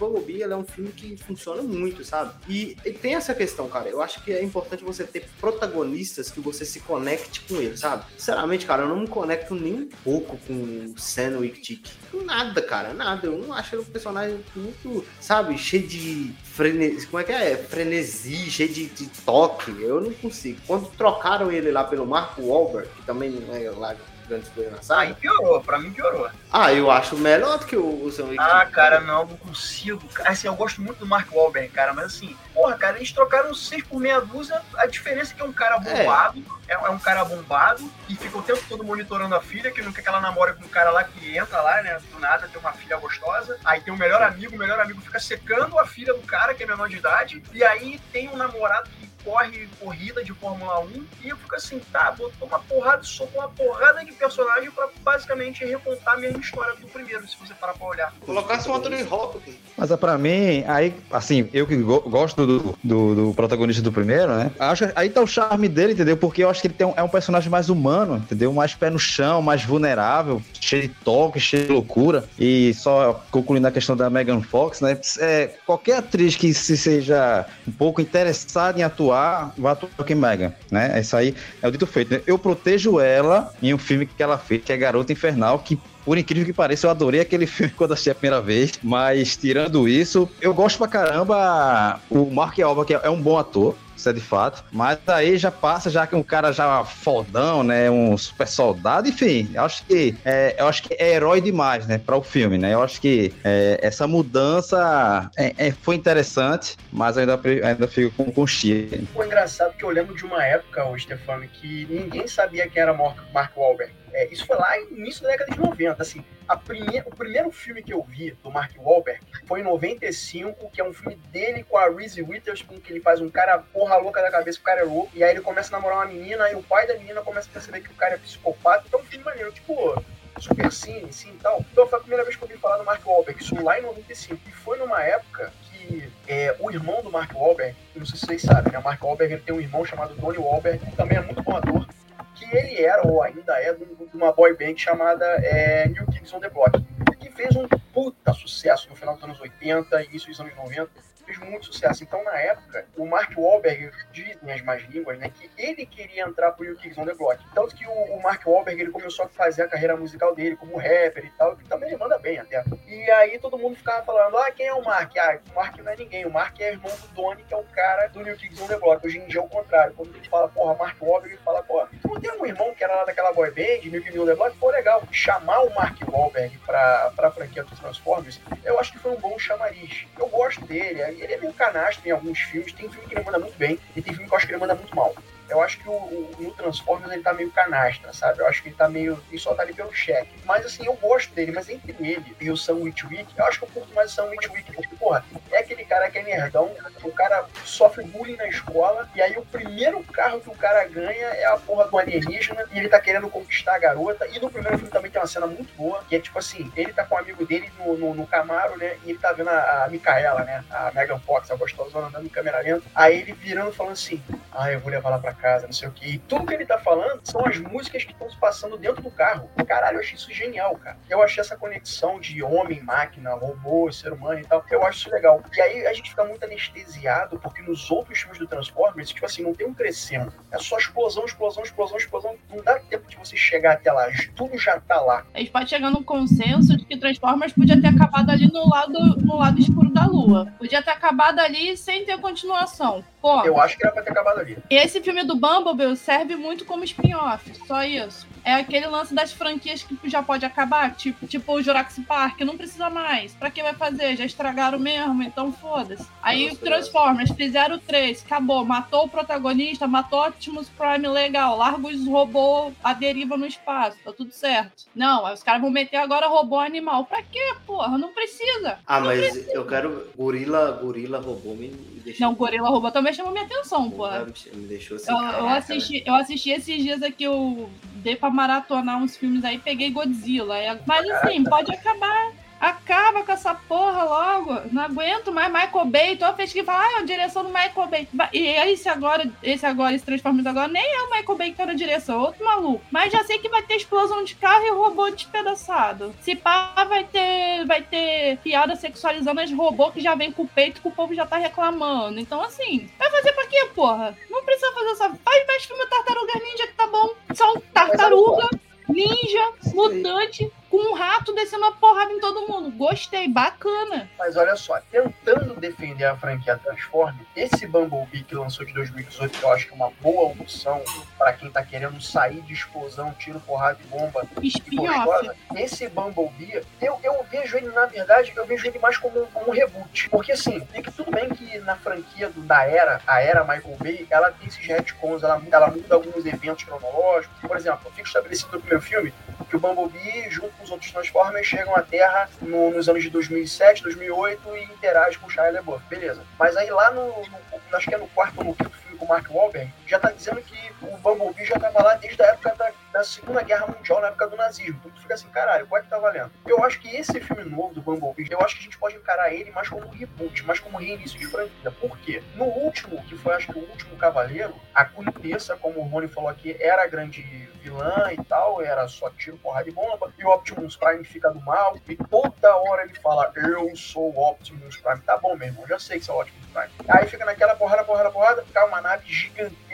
o ele é um filme que funciona muito, sabe? E, e tem essa questão, cara. Eu acho que é importante você ter protagonistas que você se conecte com eles, sabe? Sinceramente, cara, eu não me conecto nem um pouco com o Sam Tick. Nada, cara, nada. Eu não acho ele um personagem muito, sabe, cheio de frenesi. Como é que é? Frenesi, cheio de, de toque. Eu não consigo. Quando trocaram ele lá pelo Marco Wahlberg, que também não é lá grandes coisas na Aí saga, piorou, pra mim piorou. ah, eu acho melhor do que o, o Sam Ah, cara, não, não consigo. Assim, eu gosto muito do Mark Wahlberg, cara, mas assim, porra, cara, eles trocaram seis por meia dúzia. A diferença é que é um cara bombado, é, é um cara bombado, e fica o tempo todo monitorando a filha, que não quer que ela namore com um cara lá que entra lá, né? Do nada tem uma filha gostosa. Aí tem o melhor amigo, o melhor amigo fica secando a filha do cara, que é menor de idade, e aí tem um namorado que corre corrida de Fórmula 1 e eu fico assim, tá, botou uma porrada, soltou uma porrada de personagem pra basicamente recontar a mesma história do primeiro, se você parar pra olhar. Colocasse o Anthony Hopkins. Mas é pra mim, aí, assim, eu que go- gosto do, do, do protagonista do primeiro, né? Acho que aí tá o charme dele, entendeu? Porque eu acho que ele tem um- é um personagem mais humano, entendeu? Mais pé no chão, mais vulnerável, cheio de toque, cheio de loucura. E só concluindo a questão da Megan Fox, né? É, qualquer atriz que se seja um pouco interessada em atuar, vai atuar com Megan, né? Isso aí é o dito feito. né? Eu protejo ela em um filme que ela fez, que é Garota Infernal, que por incrível que pareça, eu adorei aquele (laughs) filme quando assisti a primeira vez. Mas, tirando isso, eu gosto pra caramba. O Mark Alba, que é um bom ator. isso é de fato. Mas aí já passa, já que um cara já fodão, né? Um super soldado, enfim, eu acho que é, eu acho que é herói demais, né? Para o filme, né? Eu acho que é, essa mudança é, é, foi interessante, mas ainda, ainda fico com, com Foi engraçado que eu lembro de uma época, o Stefano, que ninguém sabia quem era Mark Wahlberg. É, isso foi lá no início da década de 90. Assim, a primeir, o primeiro filme que eu vi do Mark Wahlberg foi em 95, que é um filme dele com a Reese Witherspoon, que ele faz um cara porra louca da cabeça, o cara é louco, e aí ele começa a namorar uma menina, e o pai da menina começa a perceber que o cara é psicopata. Então, um filme maneiro, tipo, super cine, sim e tal. Então foi a primeira vez que eu ouvi falar do Mark Wahlberg, isso lá em 95. E foi numa época que é, o irmão do Mark Wahlberg, não sei se vocês sabem, né? O Mark Wahlberg ele tem um irmão chamado Donnie Wahlberg, que também é muito bom ator que ele era, ou ainda é, de uma boy band chamada é, New Kids on the Block, que fez um puta sucesso no final dos anos 80 e início dos anos 90 fez muito sucesso. Então, na época, o Mark Wahlberg, dizem as más línguas, né, que ele queria entrar pro New Kids on the Block. Tanto que o, o, Mark Wahlberg, ele começou a fazer a carreira musical dele como rapper e tal, que também ele manda bem até. E aí todo mundo ficava falando, ah, quem é o Mark? Ah, o Mark não é ninguém, o Mark é irmão do Donnie, que é o cara do New Kids on the Block. Hoje em dia é o contrário. Quando gente fala, porra, Mark Wahlberg, ele fala, porra, não tem um irmão que era lá daquela boy band, New the Block? Pô, legal. Chamar o Mark Wahlberg pra, pra franquia dos Transformers, eu acho que foi um bom chamariz. Eu gosto dele, ele é meio canastro em alguns filmes, tem filme que ele manda muito bem, e tem filme que eu acho que ele manda muito mal. Eu acho que o, o, no Transformers ele tá meio canastra, sabe? Eu acho que ele tá meio. Ele só tá ali pelo cheque. Mas assim, eu gosto dele, mas entre ele e o Sam Witwick, eu acho que eu curto mais o Sam Witwick, porque, porra, é aquele cara que é nerdão, o cara sofre bullying na escola, e aí o primeiro carro que o cara ganha é a porra do alienígena, e ele tá querendo conquistar a garota. E no primeiro filme também tem uma cena muito boa, que é tipo assim, ele tá com um amigo dele no, no, no Camaro, né? E ele tá vendo a, a Micaela, né? A Megan Fox, a gostosona andando em câmera lenta. Aí ele virando falando assim, ah, eu vou levar lá pra casa, não sei o que. E tudo que ele tá falando são as músicas que estão se passando dentro do carro. Caralho, eu achei isso genial, cara. Eu achei essa conexão de homem, máquina, robô, ser humano e tal. Eu acho isso legal. E aí a gente fica muito anestesiado, porque nos outros filmes do Transformers, tipo assim, não tem um crescendo. É só explosão, explosão, explosão, explosão. Não dá tempo de você chegar até lá. Tudo já tá lá. A gente pode chegar num consenso de que Transformers podia ter acabado ali no lado, no lado escuro da Lua. Podia ter acabado ali sem ter continuação. Pô, eu acho que era pra ter acabado ali. Esse filme do Bumblebee serve muito como spin-off, só isso. É aquele lance das franquias que já pode acabar, tipo, tipo o Jurassic Park, não precisa mais. Pra que vai fazer? Já estragaram mesmo, então foda-se. Aí Transformers, fizeram três, acabou, matou o protagonista, matou Optimus Prime, legal, larga os robôs a deriva no espaço, tá tudo certo. Não, os caras vão meter agora robô animal. Pra quê, porra? Não precisa. Ah, não mas precisa. eu quero gorila, gorila robô me, me deixou. Não, gorila robô também chamou minha atenção, porra. Me deixou assim. Eu, eu, caraca, assisti, eu assisti esses dias aqui, eu dei pra maratonar uns filmes aí, peguei Godzilla. Aí- Mas assim, pode acabar. Acaba com essa porra logo. Não aguento mais Michael Bay. Toda vez que fala, ah, é a direção do Michael Bay. E esse agora, esse agora, esse Transformers agora, nem é o Michael Bay que tá na direção, é outro maluco. Mas já sei que vai ter explosão de carro e robô despedaçado. Se pá, vai ter, vai ter piada sexualizando as robôs que já vem com o peito que o povo já tá reclamando. Então, assim, vai fazer pra quê, porra? Não precisa fazer essa. Faz mais filme Tartaruga Ninja que tá bom. São tartaruga, ninja, mutante, com um rato descendo a porrada em todo mundo. Gostei, bacana. Mas olha só, tentando defender a franquia Transformers, esse Bumblebee que lançou de 2018, que eu acho que é uma boa opção pra quem tá querendo sair de explosão, tiro, porrada e bomba e gostosa, esse Bumblebee, eu, eu vejo ele, na verdade, eu vejo ele mais como, um- como um reboot. Porque assim, é que tudo bem que na franquia do, da era, a era Michael Bay, ela tem esses retcons, ela, ela muda alguns eventos cronológicos. Por exemplo, fica estabelecido no primeiro filme que o Bumblebee, junto os outros Transformers, chegam à Terra no- nos anos de 2007, 2008 e interagem com o Shia LaBeouf. Beleza. Mas aí lá no, no- acho que é no quarto ou no quinto filme com o Mark Wahlberg, já tá dizendo que o Bumblebee já tava lá desde a época da, da Segunda Guerra Mundial, na época do nazismo. Então tu fica assim, caralho, qual é que tá valendo? Eu acho que esse filme novo do Bumblebee, eu acho que a gente pode encarar ele mais como reboot, mais como reinício de franquia. Por quê? No último, que foi acho que o último Cavaleiro, a Quintessa, como o Rony falou aqui, era a grande vilã e tal, era só tiro, porrada e bomba, e o Optimus Prime fica do mal, e toda hora ele fala, eu sou o Optimus Prime. Tá bom, meu irmão, já sei que você é o Optimus Prime. Aí fica naquela porrada, porrada, porrada, cai uma nave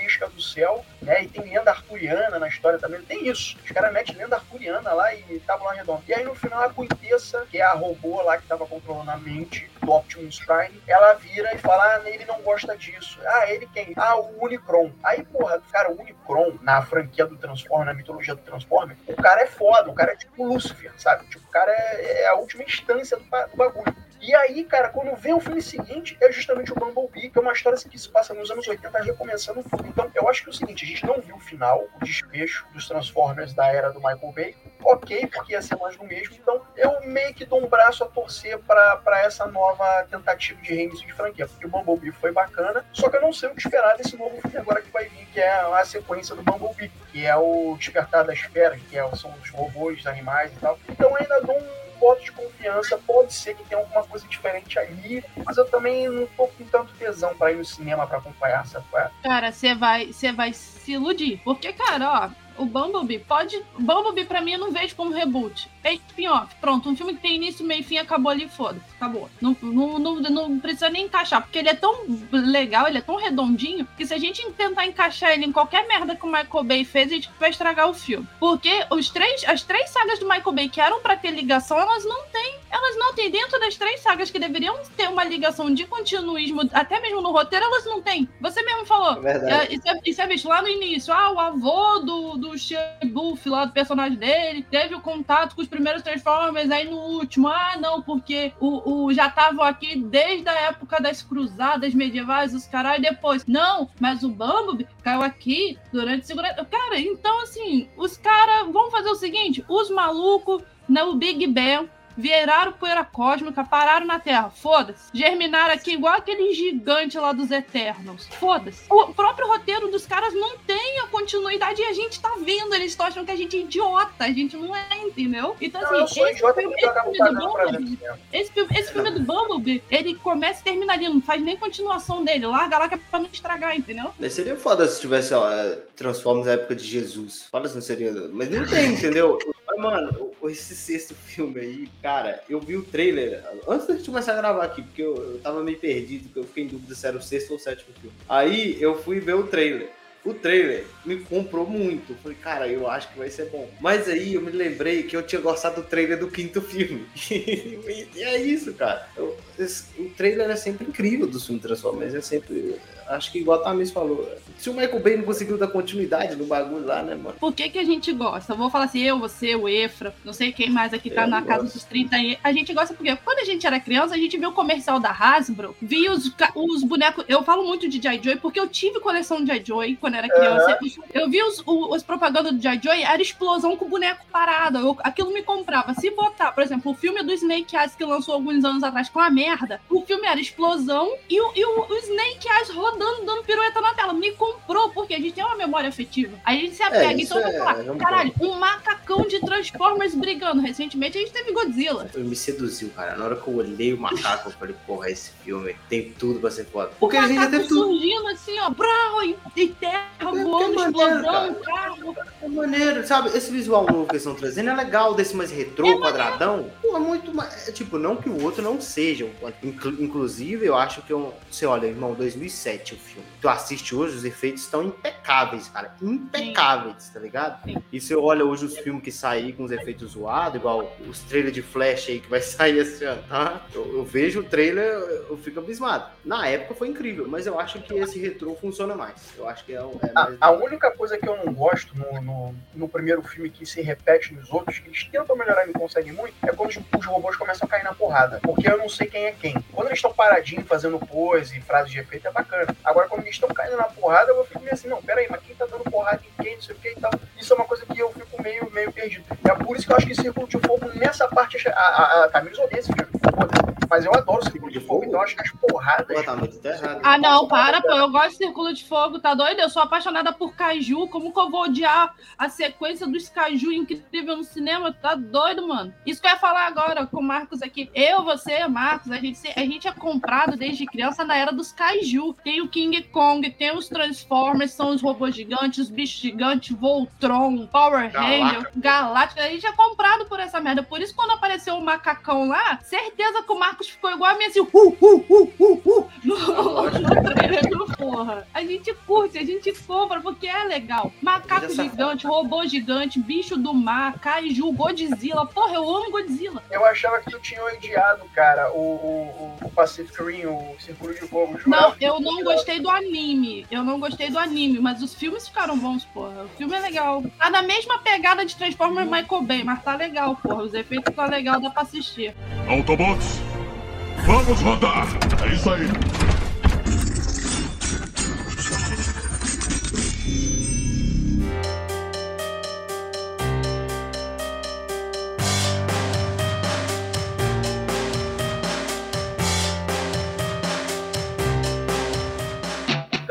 gigantesca do céu, né? E tem lenda arturiana na história também. Tem isso. Os caras metem lenda arturiana lá e tábua redonda. E aí no final a Coitessa, que é a robô lá que tava controlando a mente do Optimus Prime, ela vira e fala: ah, ele não gosta disso. Ah, ele quem? Ah, o Unicron. Aí, porra, cara, o Unicron, na franquia do Transformer, na mitologia do Transformer, o cara é foda, o cara é tipo Lucifer, sabe? Tipo, o cara é, é a última instância do, do bagulho. E aí, cara, quando vem o filme seguinte, é justamente o Bumblebee, que é uma história assim, que se passa nos anos 80, recomeçando tudo. Então, eu acho que é o seguinte, a gente não viu o final, o desfecho dos Transformers da era do Michael Bay. Ok, porque ia ser mais do mesmo. Então, eu meio que dou um braço a torcer para essa nova tentativa de reinício de franquia. Porque o Bumblebee foi bacana, só que eu não sei o que esperar desse novo filme agora que vai vir, que é a sequência do Bumblebee, que é o Despertar das Feras, que é, são os robôs, animais e tal. Então, ainda dou um voto de confiança. Pode ser que tenha alguma coisa diferente ali, mas eu também não tô com tanto tesão para ir no cinema para acompanhar, sabe? Cara, você vai, você vai se iludir. Porque, cara, ó, o Bumblebee pode. Bumblebee, pra mim, eu não vejo como reboot. É spin-off. Pronto, um filme que tem início, meio e fim, acabou ali, foda-se. Acabou. Não, não, não, não, precisa nem encaixar, porque ele é tão legal, ele é tão redondinho, que se a gente tentar encaixar ele em qualquer merda que o Michael Bay fez, a gente vai estragar o filme. Porque os três, as três sagas do Michael Bay que eram para ter ligação, elas não têm. Elas não têm. Dentro das três sagas que deveriam ter uma ligação de continuismo, até mesmo no roteiro, elas não têm. Você mesmo falou. É verdade. É, isso, é, isso é visto lá no início. Ah, o avô do do Shia Buff lá, do personagem dele, teve o contato com os primeiros Transformers, aí no último, ah, não, porque o, o já estavam aqui desde a época das cruzadas medievais, os caras, depois. Não, mas o Bumblebee caiu aqui durante segurança. Cara, então assim, os caras vão fazer o seguinte: os malucos, né, o Big Bang viraram poeira cósmica, pararam na Terra. Foda-se. Germinaram aqui igual aquele gigante lá dos Eternos. Foda-se. O próprio roteiro dos caras não tem a continuidade e a gente tá vendo. Eles estão achando que a gente é idiota. A gente não é, entendeu? Então, não, assim, esse filme, esse filme do Bumblebee, esse filme, esse filme do Bumblebee, ele começa e termina ali. Não faz nem continuação dele. Larga lá que é pra não estragar, entendeu? Mas seria foda se tivesse, ó, Transformers na época de Jesus. Fala se não seria. Mas não tem, entendeu? Mano, esse sexto filme aí, cara, eu vi o trailer antes da gente começar a gravar aqui, porque eu, eu tava meio perdido, porque eu fiquei em dúvida se era o sexto ou o sétimo filme. Aí eu fui ver o trailer o trailer me comprou muito. Falei, cara, eu acho que vai ser bom. Mas aí eu me lembrei que eu tinha gostado do trailer do quinto filme. (laughs) e é isso, cara. Eu, esse, o trailer é sempre incrível do filme Transformers. É sempre. Acho que igual a Tamis falou. Se o Michael Bay não conseguiu dar continuidade no bagulho lá, né, mano? Por que, que a gente gosta? Eu vou falar assim, eu, você, o Efra, não sei quem mais aqui tá eu na gosto. casa dos 30 aí. A gente gosta porque quando a gente era criança, a gente viu o comercial da Hasbro, via os, os bonecos. Eu falo muito de J. Joy porque eu tive coleção de J. Joy quando era criança. Uhum. Eu vi os, os, propagandas do J. Joy, era explosão com o boneco parado. Eu, aquilo me comprava. Se botar, por exemplo, o filme do Snake Eyes que lançou alguns anos atrás com a merda, o filme era explosão e o, e o, o Snake Eyes rodando, dando pirueta na tela. Me comprou, porque a gente tem uma memória afetiva. Aí a gente se apega. É, então, é, falar, caralho, um macacão de Transformers brigando. Recentemente a gente teve Godzilla. Ele me seduziu, cara. Na hora que eu olhei o macaco, eu falei, porra, esse filme tem tudo pra ser foda. Porque a gente já teve tudo. surgindo assim, ó, brau, e terra, é, voando, é explosão, carro. É maneiro, sabe? Esse visual novo que eles estão trazendo é legal, desse mais retrô, é quadradão. Pô, é muito mais. Tipo, não que o outro não seja. Inclusive, eu acho que eu, você olha, irmão, 2007 o filme. Tu assiste hoje, os efeitos estão impecáveis, cara. Impecáveis, Sim. tá ligado? Sim. E você olha hoje os filmes que saem com os efeitos zoados, igual os trailers de Flash aí que vai (laughs) sair esse ano, tá? Eu, eu, vejo o trailer, eu fico abismado. Na época foi incrível, mas eu acho que esse retrô funciona mais. Eu acho que é, é mais... a, a, única coisa que eu não gosto no, no, no, primeiro filme que se repete nos outros, que eles tentam melhorar e não conseguem muito, é quando os, os robôs começam a cair na porrada. Porque eu não sei quem é quem. Quando eles estão paradinhos fazendo pose e frases de efeito é bacana. Agora, quando eles estão caindo na porrada, eu fico meio assim, não, peraí, mas quem tá dando porrada em quem, não sei o que e tal. Isso é uma coisa que eu fico meio, meio perdido. É por isso que eu acho que Círculo de Fogo, nessa parte, a, a, a Camila odeia esse filme. Mas eu adoro Círculo de Fogo, então acho que as porradas. Pô, tá muito errado. Ah, não, para, pô. Eu gosto de Círculo de Fogo, tá doido? Eu sou apaixonada por Kaiju. Como que eu vou odiar a sequência dos Kaiju incrível no cinema? Tá doido, mano? Isso que eu ia falar agora com o Marcos aqui. Eu, você, Marcos, a gente, a gente é comprado desde criança na era dos Kaiju. Tem o King Kong, tem os Transformers, são os robôs gigantes, os bichos gigantes, Voltron, Power Ranger, Galáctica. A gente é comprado por essa merda. Por isso, quando apareceu o macacão lá, certeza que o Marcos ficou igual a mim assim, uh, uh, uh, uh, uh, no, no trailer do porra. A gente curte, a gente compra, porque é legal. Macaco Essa- gigante, robô gigante, bicho do mar, kaiju, Godzilla. Porra, eu amo Godzilla. Eu achava que tu tinha odiado, cara, o, o, o Pacific Rim, o Círculo de Fogo. Não, eu não tinha- gostei do anime. Eu não gostei do anime, mas os filmes ficaram bons, porra. O filme é legal. Tá na mesma pegada de Transformers Michael Bay, mas tá legal, porra. Os efeitos tá legal, dá pra assistir. Autobots, vamos rodar! É isso aí!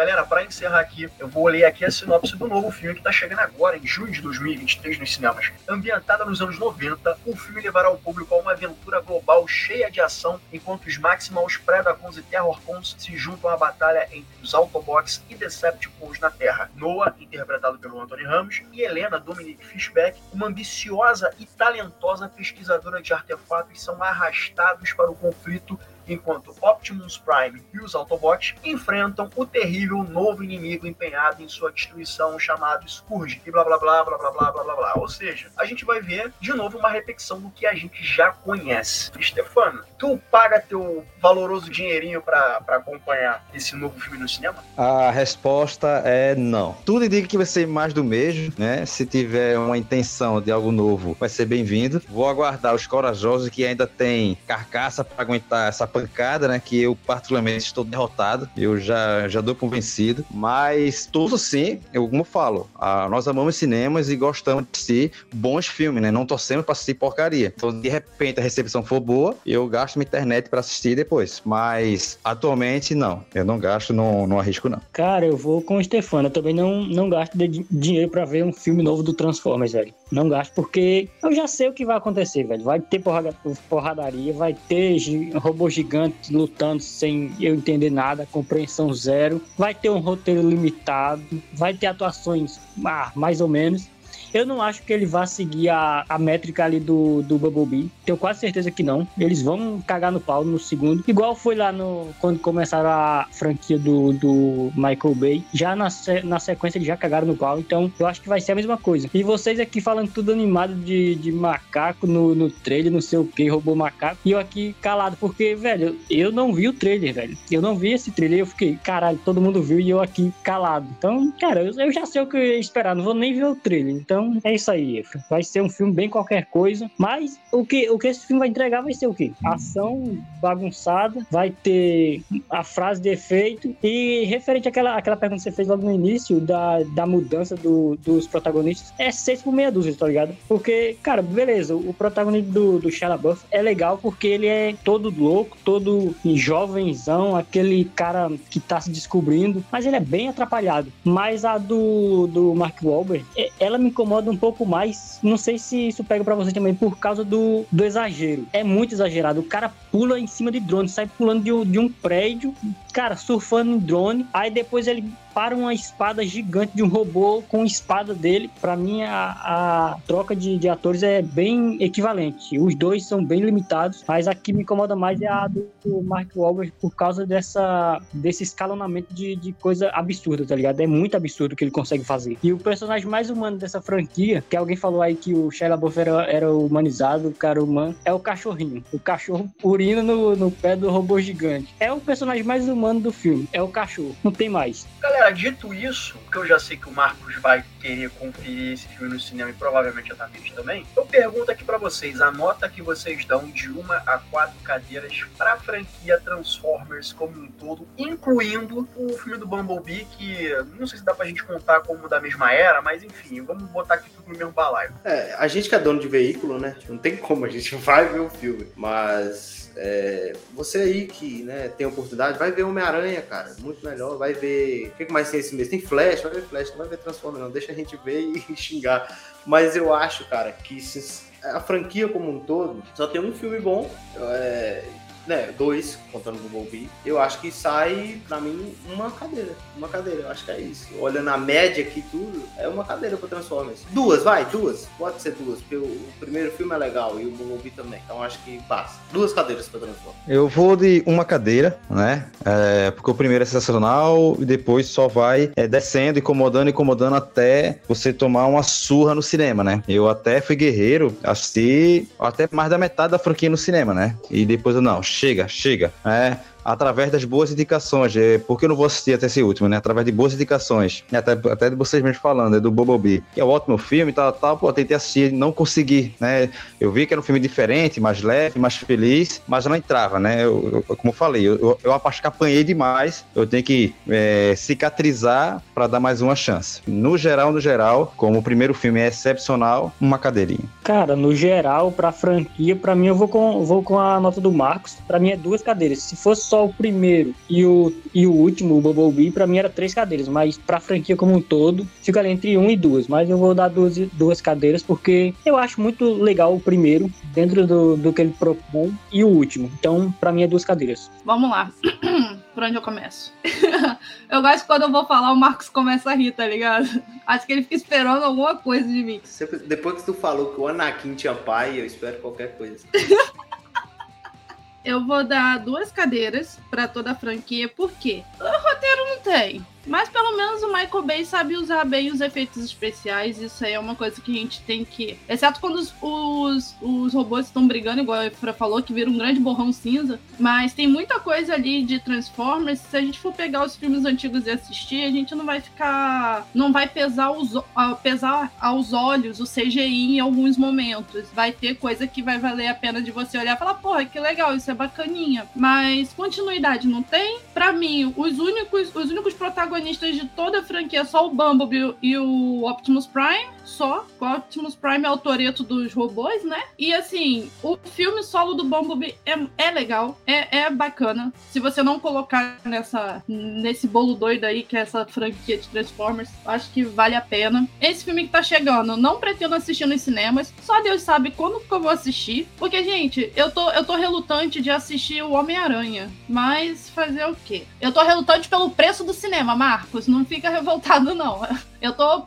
Galera, pra encerrar aqui, eu vou ler aqui a sinopse do novo filme que tá chegando agora, em junho de 2023, nos cinemas. Ambientada nos anos 90, o filme levará o público a uma aventura global cheia de ação, enquanto os Maximals, Predacons e Terrorcons se juntam à batalha entre os Autobots e Decepticons na Terra. Noah, interpretado pelo Anthony Ramos, e Helena Dominic Fishback, uma ambiciosa e talentosa pesquisadora de artefatos, são arrastados para o conflito enquanto Optimus Prime e os Autobots enfrentam o terrível novo inimigo empenhado em sua destruição chamado Scourge e blá blá blá blá blá blá blá blá blá. Ou seja, a gente vai ver de novo uma repetição do que a gente já conhece. Stefano, tu paga teu valoroso dinheirinho pra acompanhar esse novo filme no cinema? A resposta é não. Tudo indica que vai ser mais do mesmo, né? Se tiver uma intenção de algo novo, vai ser bem-vindo. Vou aguardar os corajosos que ainda têm carcaça para aguentar essa pancada, né? Que eu particularmente estou derrotado. Eu já já dou por vencido. Mas tudo sim, eu como eu falo, ah, nós amamos cinemas e gostamos de assistir bons filmes, né? Não torcemos para assistir porcaria. Então, de repente a recepção for boa, eu gasto minha internet para assistir depois. Mas atualmente não. Eu não gasto, não, não arrisco não. Cara, eu vou com o Stefano. Eu também não, não gasto dinheiro pra ver um filme novo do Transformers, velho. Não gasto porque eu já sei o que vai acontecer, velho. Vai ter porrada- porradaria, vai ter robô gigante lutando sem eu entender nada, compreensão zero. Vai ter um roteiro limitado, vai ter atuações ah, mais ou menos. Eu não acho que ele vá seguir a, a métrica ali do, do Bumblebee. Tenho quase certeza que não. Eles vão cagar no pau no segundo. Igual foi lá no quando começaram a franquia do, do Michael Bay. Já na, na sequência eles já cagaram no pau. Então eu acho que vai ser a mesma coisa. E vocês aqui falando tudo animado de, de macaco no, no trailer, não sei o que, robô macaco. E eu aqui calado, porque, velho, eu não vi o trailer, velho. Eu não vi esse trailer. Eu fiquei, caralho, todo mundo viu e eu aqui calado. Então, cara, eu, eu já sei o que eu ia esperar. Não vou nem ver o trailer. Então é isso aí. Vai ser um filme bem qualquer coisa. Mas o que, o que esse filme vai entregar vai ser o quê? Ação bagunçada, vai ter a frase de efeito. E referente àquela, àquela pergunta que você fez logo no início, da, da mudança do- dos protagonistas, é seis por meia dúzia, tá ligado? Porque, cara, beleza, o protagonista do, do Shia LaBeouf é legal porque ele é todo louco, todo jovenzão, aquele cara que tá se descobrindo, mas ele é bem atrapalhado. Mas a do, do Mark Wahlberg, é- ela me incomoda um pouco mais. Não sei se isso pega pra você também por causa do, do exagero. É muito exagerado. O cara pula em cima de drone, sai pulando de, de um prédio, cara, surfando em drone. Aí depois ele para uma espada gigante de um robô com a espada dele. Pra mim, a, a troca de, de atores é bem equivalente. Os dois são bem limitados, mas a que me incomoda mais é a do Mark Wahlberg por causa dessa, desse escalonamento de, de coisa absurda, tá ligado? É muito absurdo o que ele consegue fazer. E o personagem mais humano dessa franquia, que alguém falou aí que o Shia LaBeouf era, era humanizado, o cara humano, é o cachorrinho. O cachorro urina no, no pé do robô gigante. É o personagem mais humano do filme. É o cachorro. Não tem mais. Galera, dito isso, que eu já sei que o Marcos vai querer conferir esse filme no cinema e provavelmente a Tamires também, eu pergunto aqui pra vocês, a nota que vocês dão de uma a quatro cadeiras pra franquia Transformers como um todo, incluindo o filme do Bumblebee, que não sei se dá pra gente contar como da mesma era, mas enfim, vamos botar aqui tudo no mesmo balaio. É, a gente que é dono de veículo, né? Não tem como, a gente (laughs) vai ver o filme. Mas é, você aí que né, tem oportunidade, vai ver Homem-Aranha, cara. Muito melhor. Vai ver. O que mais tem esse mês? Tem Flash, vai ver Flash, não vai ver Transformers, não. Deixa a gente ver e (laughs) xingar. Mas eu acho, cara, que a franquia como um todo só tem um filme bom. É, né, dois, contando o Bumblebee, eu acho que sai, pra mim, uma cadeira. Uma cadeira, eu acho que é isso. Olhando a média aqui tudo, é uma cadeira pra Transformers. Duas, vai, duas. Pode ser duas, porque o, o primeiro filme é legal e o Bumblebee também. Então acho que passa. Duas cadeiras pra Transformers. Eu vou de uma cadeira, né? É, porque o primeiro é sensacional e depois só vai é, descendo, incomodando, incomodando até você tomar uma surra no cinema, né? Eu até fui guerreiro, assisti até mais da metade da franquia no cinema, né? E depois eu, não, chega, chega. É, através das boas indicações. É, porque eu não vou assistir até esse último, né? Através de boas indicações. Até, até de vocês mesmos falando, é do Bumblebee. Que é um ótimo filme tal, tal. Pô, tentei assistir não consegui, né? Eu vi que era um filme diferente, mais leve, mais feliz, mas não entrava, né? Eu, eu, como eu falei, eu, eu acho que apanhei demais. Eu tenho que é, cicatrizar para dar mais uma chance. No geral, no geral, como o primeiro filme é excepcional, uma cadeirinha. Cara, no geral, pra franquia, pra mim eu vou com, vou com a nota do Marcos. Pra mim é duas cadeiras. Se fosse só o primeiro e o, e o último, o Bumblebee, pra mim era três cadeiras, mas pra franquia como um todo, fica ali entre um e duas. Mas eu vou dar duas, duas cadeiras porque eu acho muito legal o primeiro, dentro do, do que ele propõe, e o último. Então, pra mim é duas cadeiras. Vamos lá. (clears throat) Por onde eu começo? (laughs) eu gosto que quando eu vou falar, o Marcos começa a rir, tá ligado? (laughs) Acho que ele fica esperando alguma coisa de mim. Depois que tu falou que o Anakin tinha pai, eu espero qualquer coisa. (laughs) Eu vou dar duas cadeiras pra toda a franquia, por quê? O roteiro não tem. Mas pelo menos o Michael Bay sabe usar bem os efeitos especiais. Isso aí é uma coisa que a gente tem que. Exceto quando os, os, os robôs estão brigando, igual a Efra falou, que vira um grande borrão cinza. Mas tem muita coisa ali de Transformers. Se a gente for pegar os filmes antigos e assistir, a gente não vai ficar. Não vai pesar, os, pesar aos olhos o CGI em alguns momentos. Vai ter coisa que vai valer a pena de você olhar e falar, porra, que legal, isso é bacaninha. Mas continuidade não tem. Pra mim, os únicos, os únicos protagonistas de toda a franquia, só o Bumblebee e o Optimus Prime, só. O Optimus Prime é o Toreto dos robôs, né? E assim, o filme solo do Bumblebee é, é legal, é, é bacana. Se você não colocar nessa, nesse bolo doido aí, que é essa franquia de Transformers, acho que vale a pena. Esse filme que tá chegando, não pretendo assistir nos cinemas, só Deus sabe quando que eu vou assistir. Porque, gente, eu tô, eu tô relutante de assistir o Homem-Aranha. Mas fazer o quê? Eu tô relutante pelo preço do cinema, Marcos. Não fica revoltado, não. (laughs) Eu tô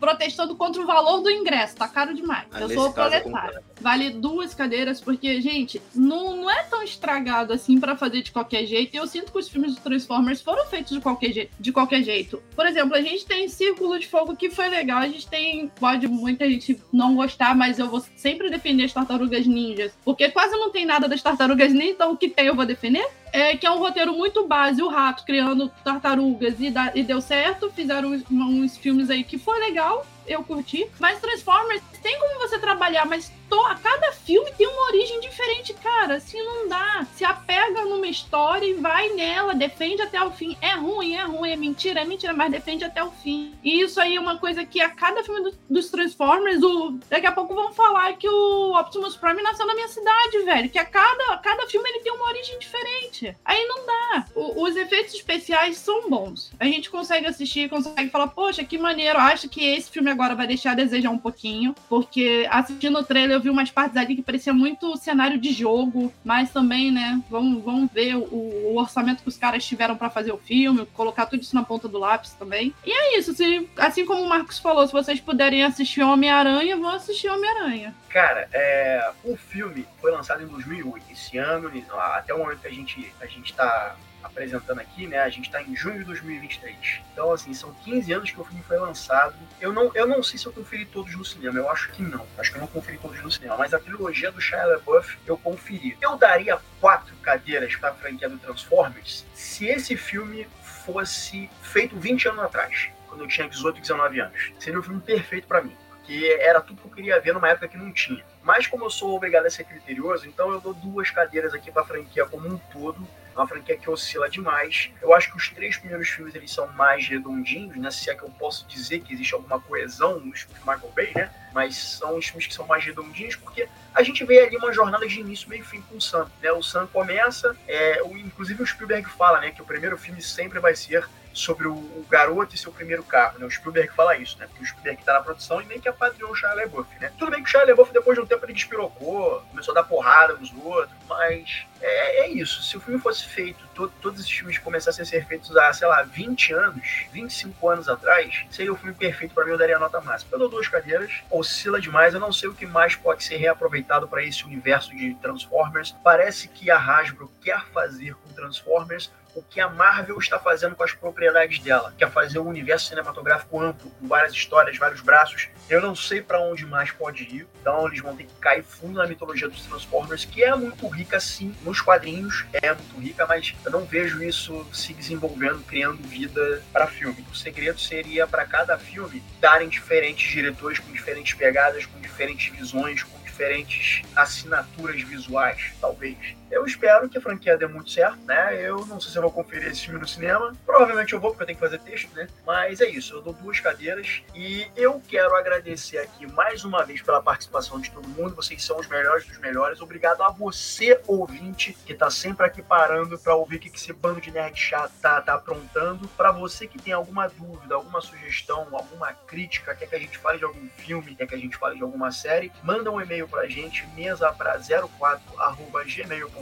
protestando contra o valor do ingresso, tá caro demais. Ah, eu sou proletário. Vale duas cadeiras, porque, gente, não, não é tão estragado assim pra fazer de qualquer jeito. E eu sinto que os filmes do Transformers foram feitos de qualquer, de qualquer jeito. Por exemplo, a gente tem Círculo de Fogo, que foi legal. A gente tem. Pode muita gente não gostar, mas eu vou sempre defender as tartarugas ninjas. Porque quase não tem nada das tartarugas ninjas, então o que tem eu vou defender. É, que é um roteiro muito base, o rato criando tartarugas e, dá- e deu certo. Fizeram uns, uns filmes aí que foi legal, eu curti. Mas Transformers tem como você trabalhar, mas to- cada filme tem uma origem diferente, cara. Assim não dá. Se apega numa história e vai nela, defende até o fim. É ruim, é ruim, é mentira, é mentira, mas defende até o fim. E isso aí é uma coisa que a cada filme do- dos Transformers, o, daqui a pouco vão falar que o Optimus Prime nasceu na minha cidade, velho. Que a cada, cada filme ele tem uma origem diferente. Aí não dá. O- os efeitos especiais são bons. A gente consegue assistir, consegue falar, poxa, que maneiro. Acho que esse filme agora vai deixar a desejar um pouquinho. Porque assistindo o trailer, eu vi umas partes ali que parecia muito cenário de jogo. Mas também, né? Vamos, vamos ver o, o orçamento que os caras tiveram pra fazer o filme, colocar tudo isso na ponta do lápis também. E é isso. Se, assim como o Marcos falou, se vocês puderem assistir Homem-Aranha, vão assistir Homem-Aranha. Cara, é, o filme foi lançado em 2008. Esse ano, até o momento que a gente, a gente tá apresentando aqui, né? A gente tá em junho de 2023. Então, assim, são 15 anos que o filme foi lançado. Eu não, eu não sei se eu conferi todos no cinema. Eu acho que não. Acho que eu não conferi todos no cinema. Mas a trilogia do Shia LaBeouf eu conferi. Eu daria quatro cadeiras pra franquia do Transformers se esse filme fosse feito 20 anos atrás. Quando eu tinha 18, 19 anos. Seria um filme perfeito pra mim porque era tudo que eu queria ver numa época que não tinha. Mas como eu sou obrigado a ser criterioso, então eu dou duas cadeiras aqui para a franquia como um todo. Uma franquia que oscila demais. Eu acho que os três primeiros filmes eles são mais redondinhos, né? Se é que eu posso dizer que existe alguma coesão nos filmes de Michael Bay, né? Mas são os filmes que são mais redondinhos porque a gente vê ali uma jornada de início, meio e fim com o Sam. Né? O Sam começa, é, o, inclusive o Spielberg fala, né? Que o primeiro filme sempre vai ser sobre o, o, garoto e seu primeiro carro, né? O Spielberg fala isso, né? Porque o Spielberg tá na produção e meio que apadrinhou o Shia LaBeouf, né? Tudo bem que o Shia LaBeouf, depois de um tempo, ele despirocou, começou a dar porrada nos outros, mas é, é isso. Se o filme fosse feito, to, todos esses filmes começassem a ser feitos há, sei lá, 20 anos, 25 anos atrás, seria o filme perfeito para mim, eu daria a nota máxima. Eu dou duas cadeiras, oscila demais, eu não sei o que mais pode ser reaproveitado para esse universo de Transformers. Parece que a Hasbro quer fazer com Transformers o que a Marvel está fazendo com as propriedades dela, que é fazer um universo cinematográfico amplo, com várias histórias, vários braços. Eu não sei para onde mais pode ir, então eles vão ter que cair fundo na mitologia dos Transformers, que é muito rica sim, nos quadrinhos é muito rica, mas eu não vejo isso se desenvolvendo, criando vida para filme. O segredo seria para cada filme darem diferentes diretores com diferentes pegadas, com diferentes visões, com diferentes assinaturas visuais, talvez. Eu espero que a franquia dê muito certo, né? Eu não sei se eu vou conferir esse filme no cinema. Provavelmente eu vou, porque eu tenho que fazer texto, né? Mas é isso, eu dou duas cadeiras. E eu quero agradecer aqui mais uma vez pela participação de todo mundo. Vocês são os melhores dos melhores. Obrigado a você, ouvinte, que tá sempre aqui parando para ouvir o que esse bando de nerd chato tá, tá aprontando. Para você que tem alguma dúvida, alguma sugestão, alguma crítica, quer que a gente fale de algum filme, quer que a gente fale de alguma série, manda um e-mail pra gente, mesa pra 04 com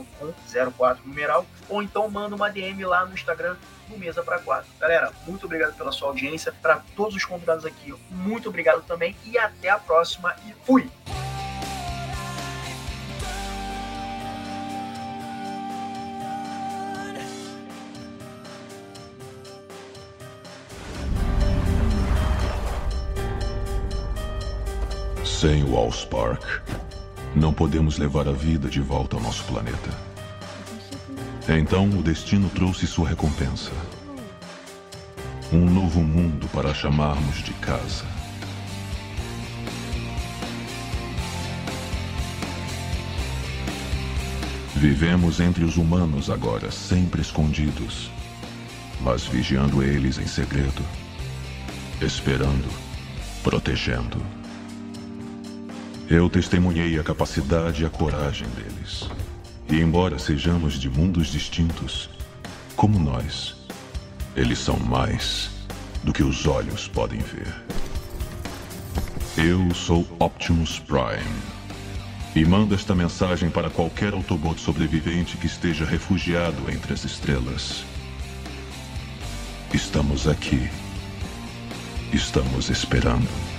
04 numeral, ou então manda uma DM lá no Instagram do Mesa para Quatro. Galera, muito obrigado pela sua audiência. Para todos os convidados aqui, muito obrigado também e até a próxima e fui! Sem o Allspark, não podemos levar a vida de volta ao nosso planeta. Então o destino trouxe sua recompensa. Um novo mundo para chamarmos de casa. Vivemos entre os humanos agora, sempre escondidos, mas vigiando eles em segredo, esperando, protegendo. Eu testemunhei a capacidade e a coragem deles. E embora sejamos de mundos distintos, como nós, eles são mais do que os olhos podem ver. Eu sou Optimus Prime. E mando esta mensagem para qualquer Autobot sobrevivente que esteja refugiado entre as estrelas. Estamos aqui. Estamos esperando.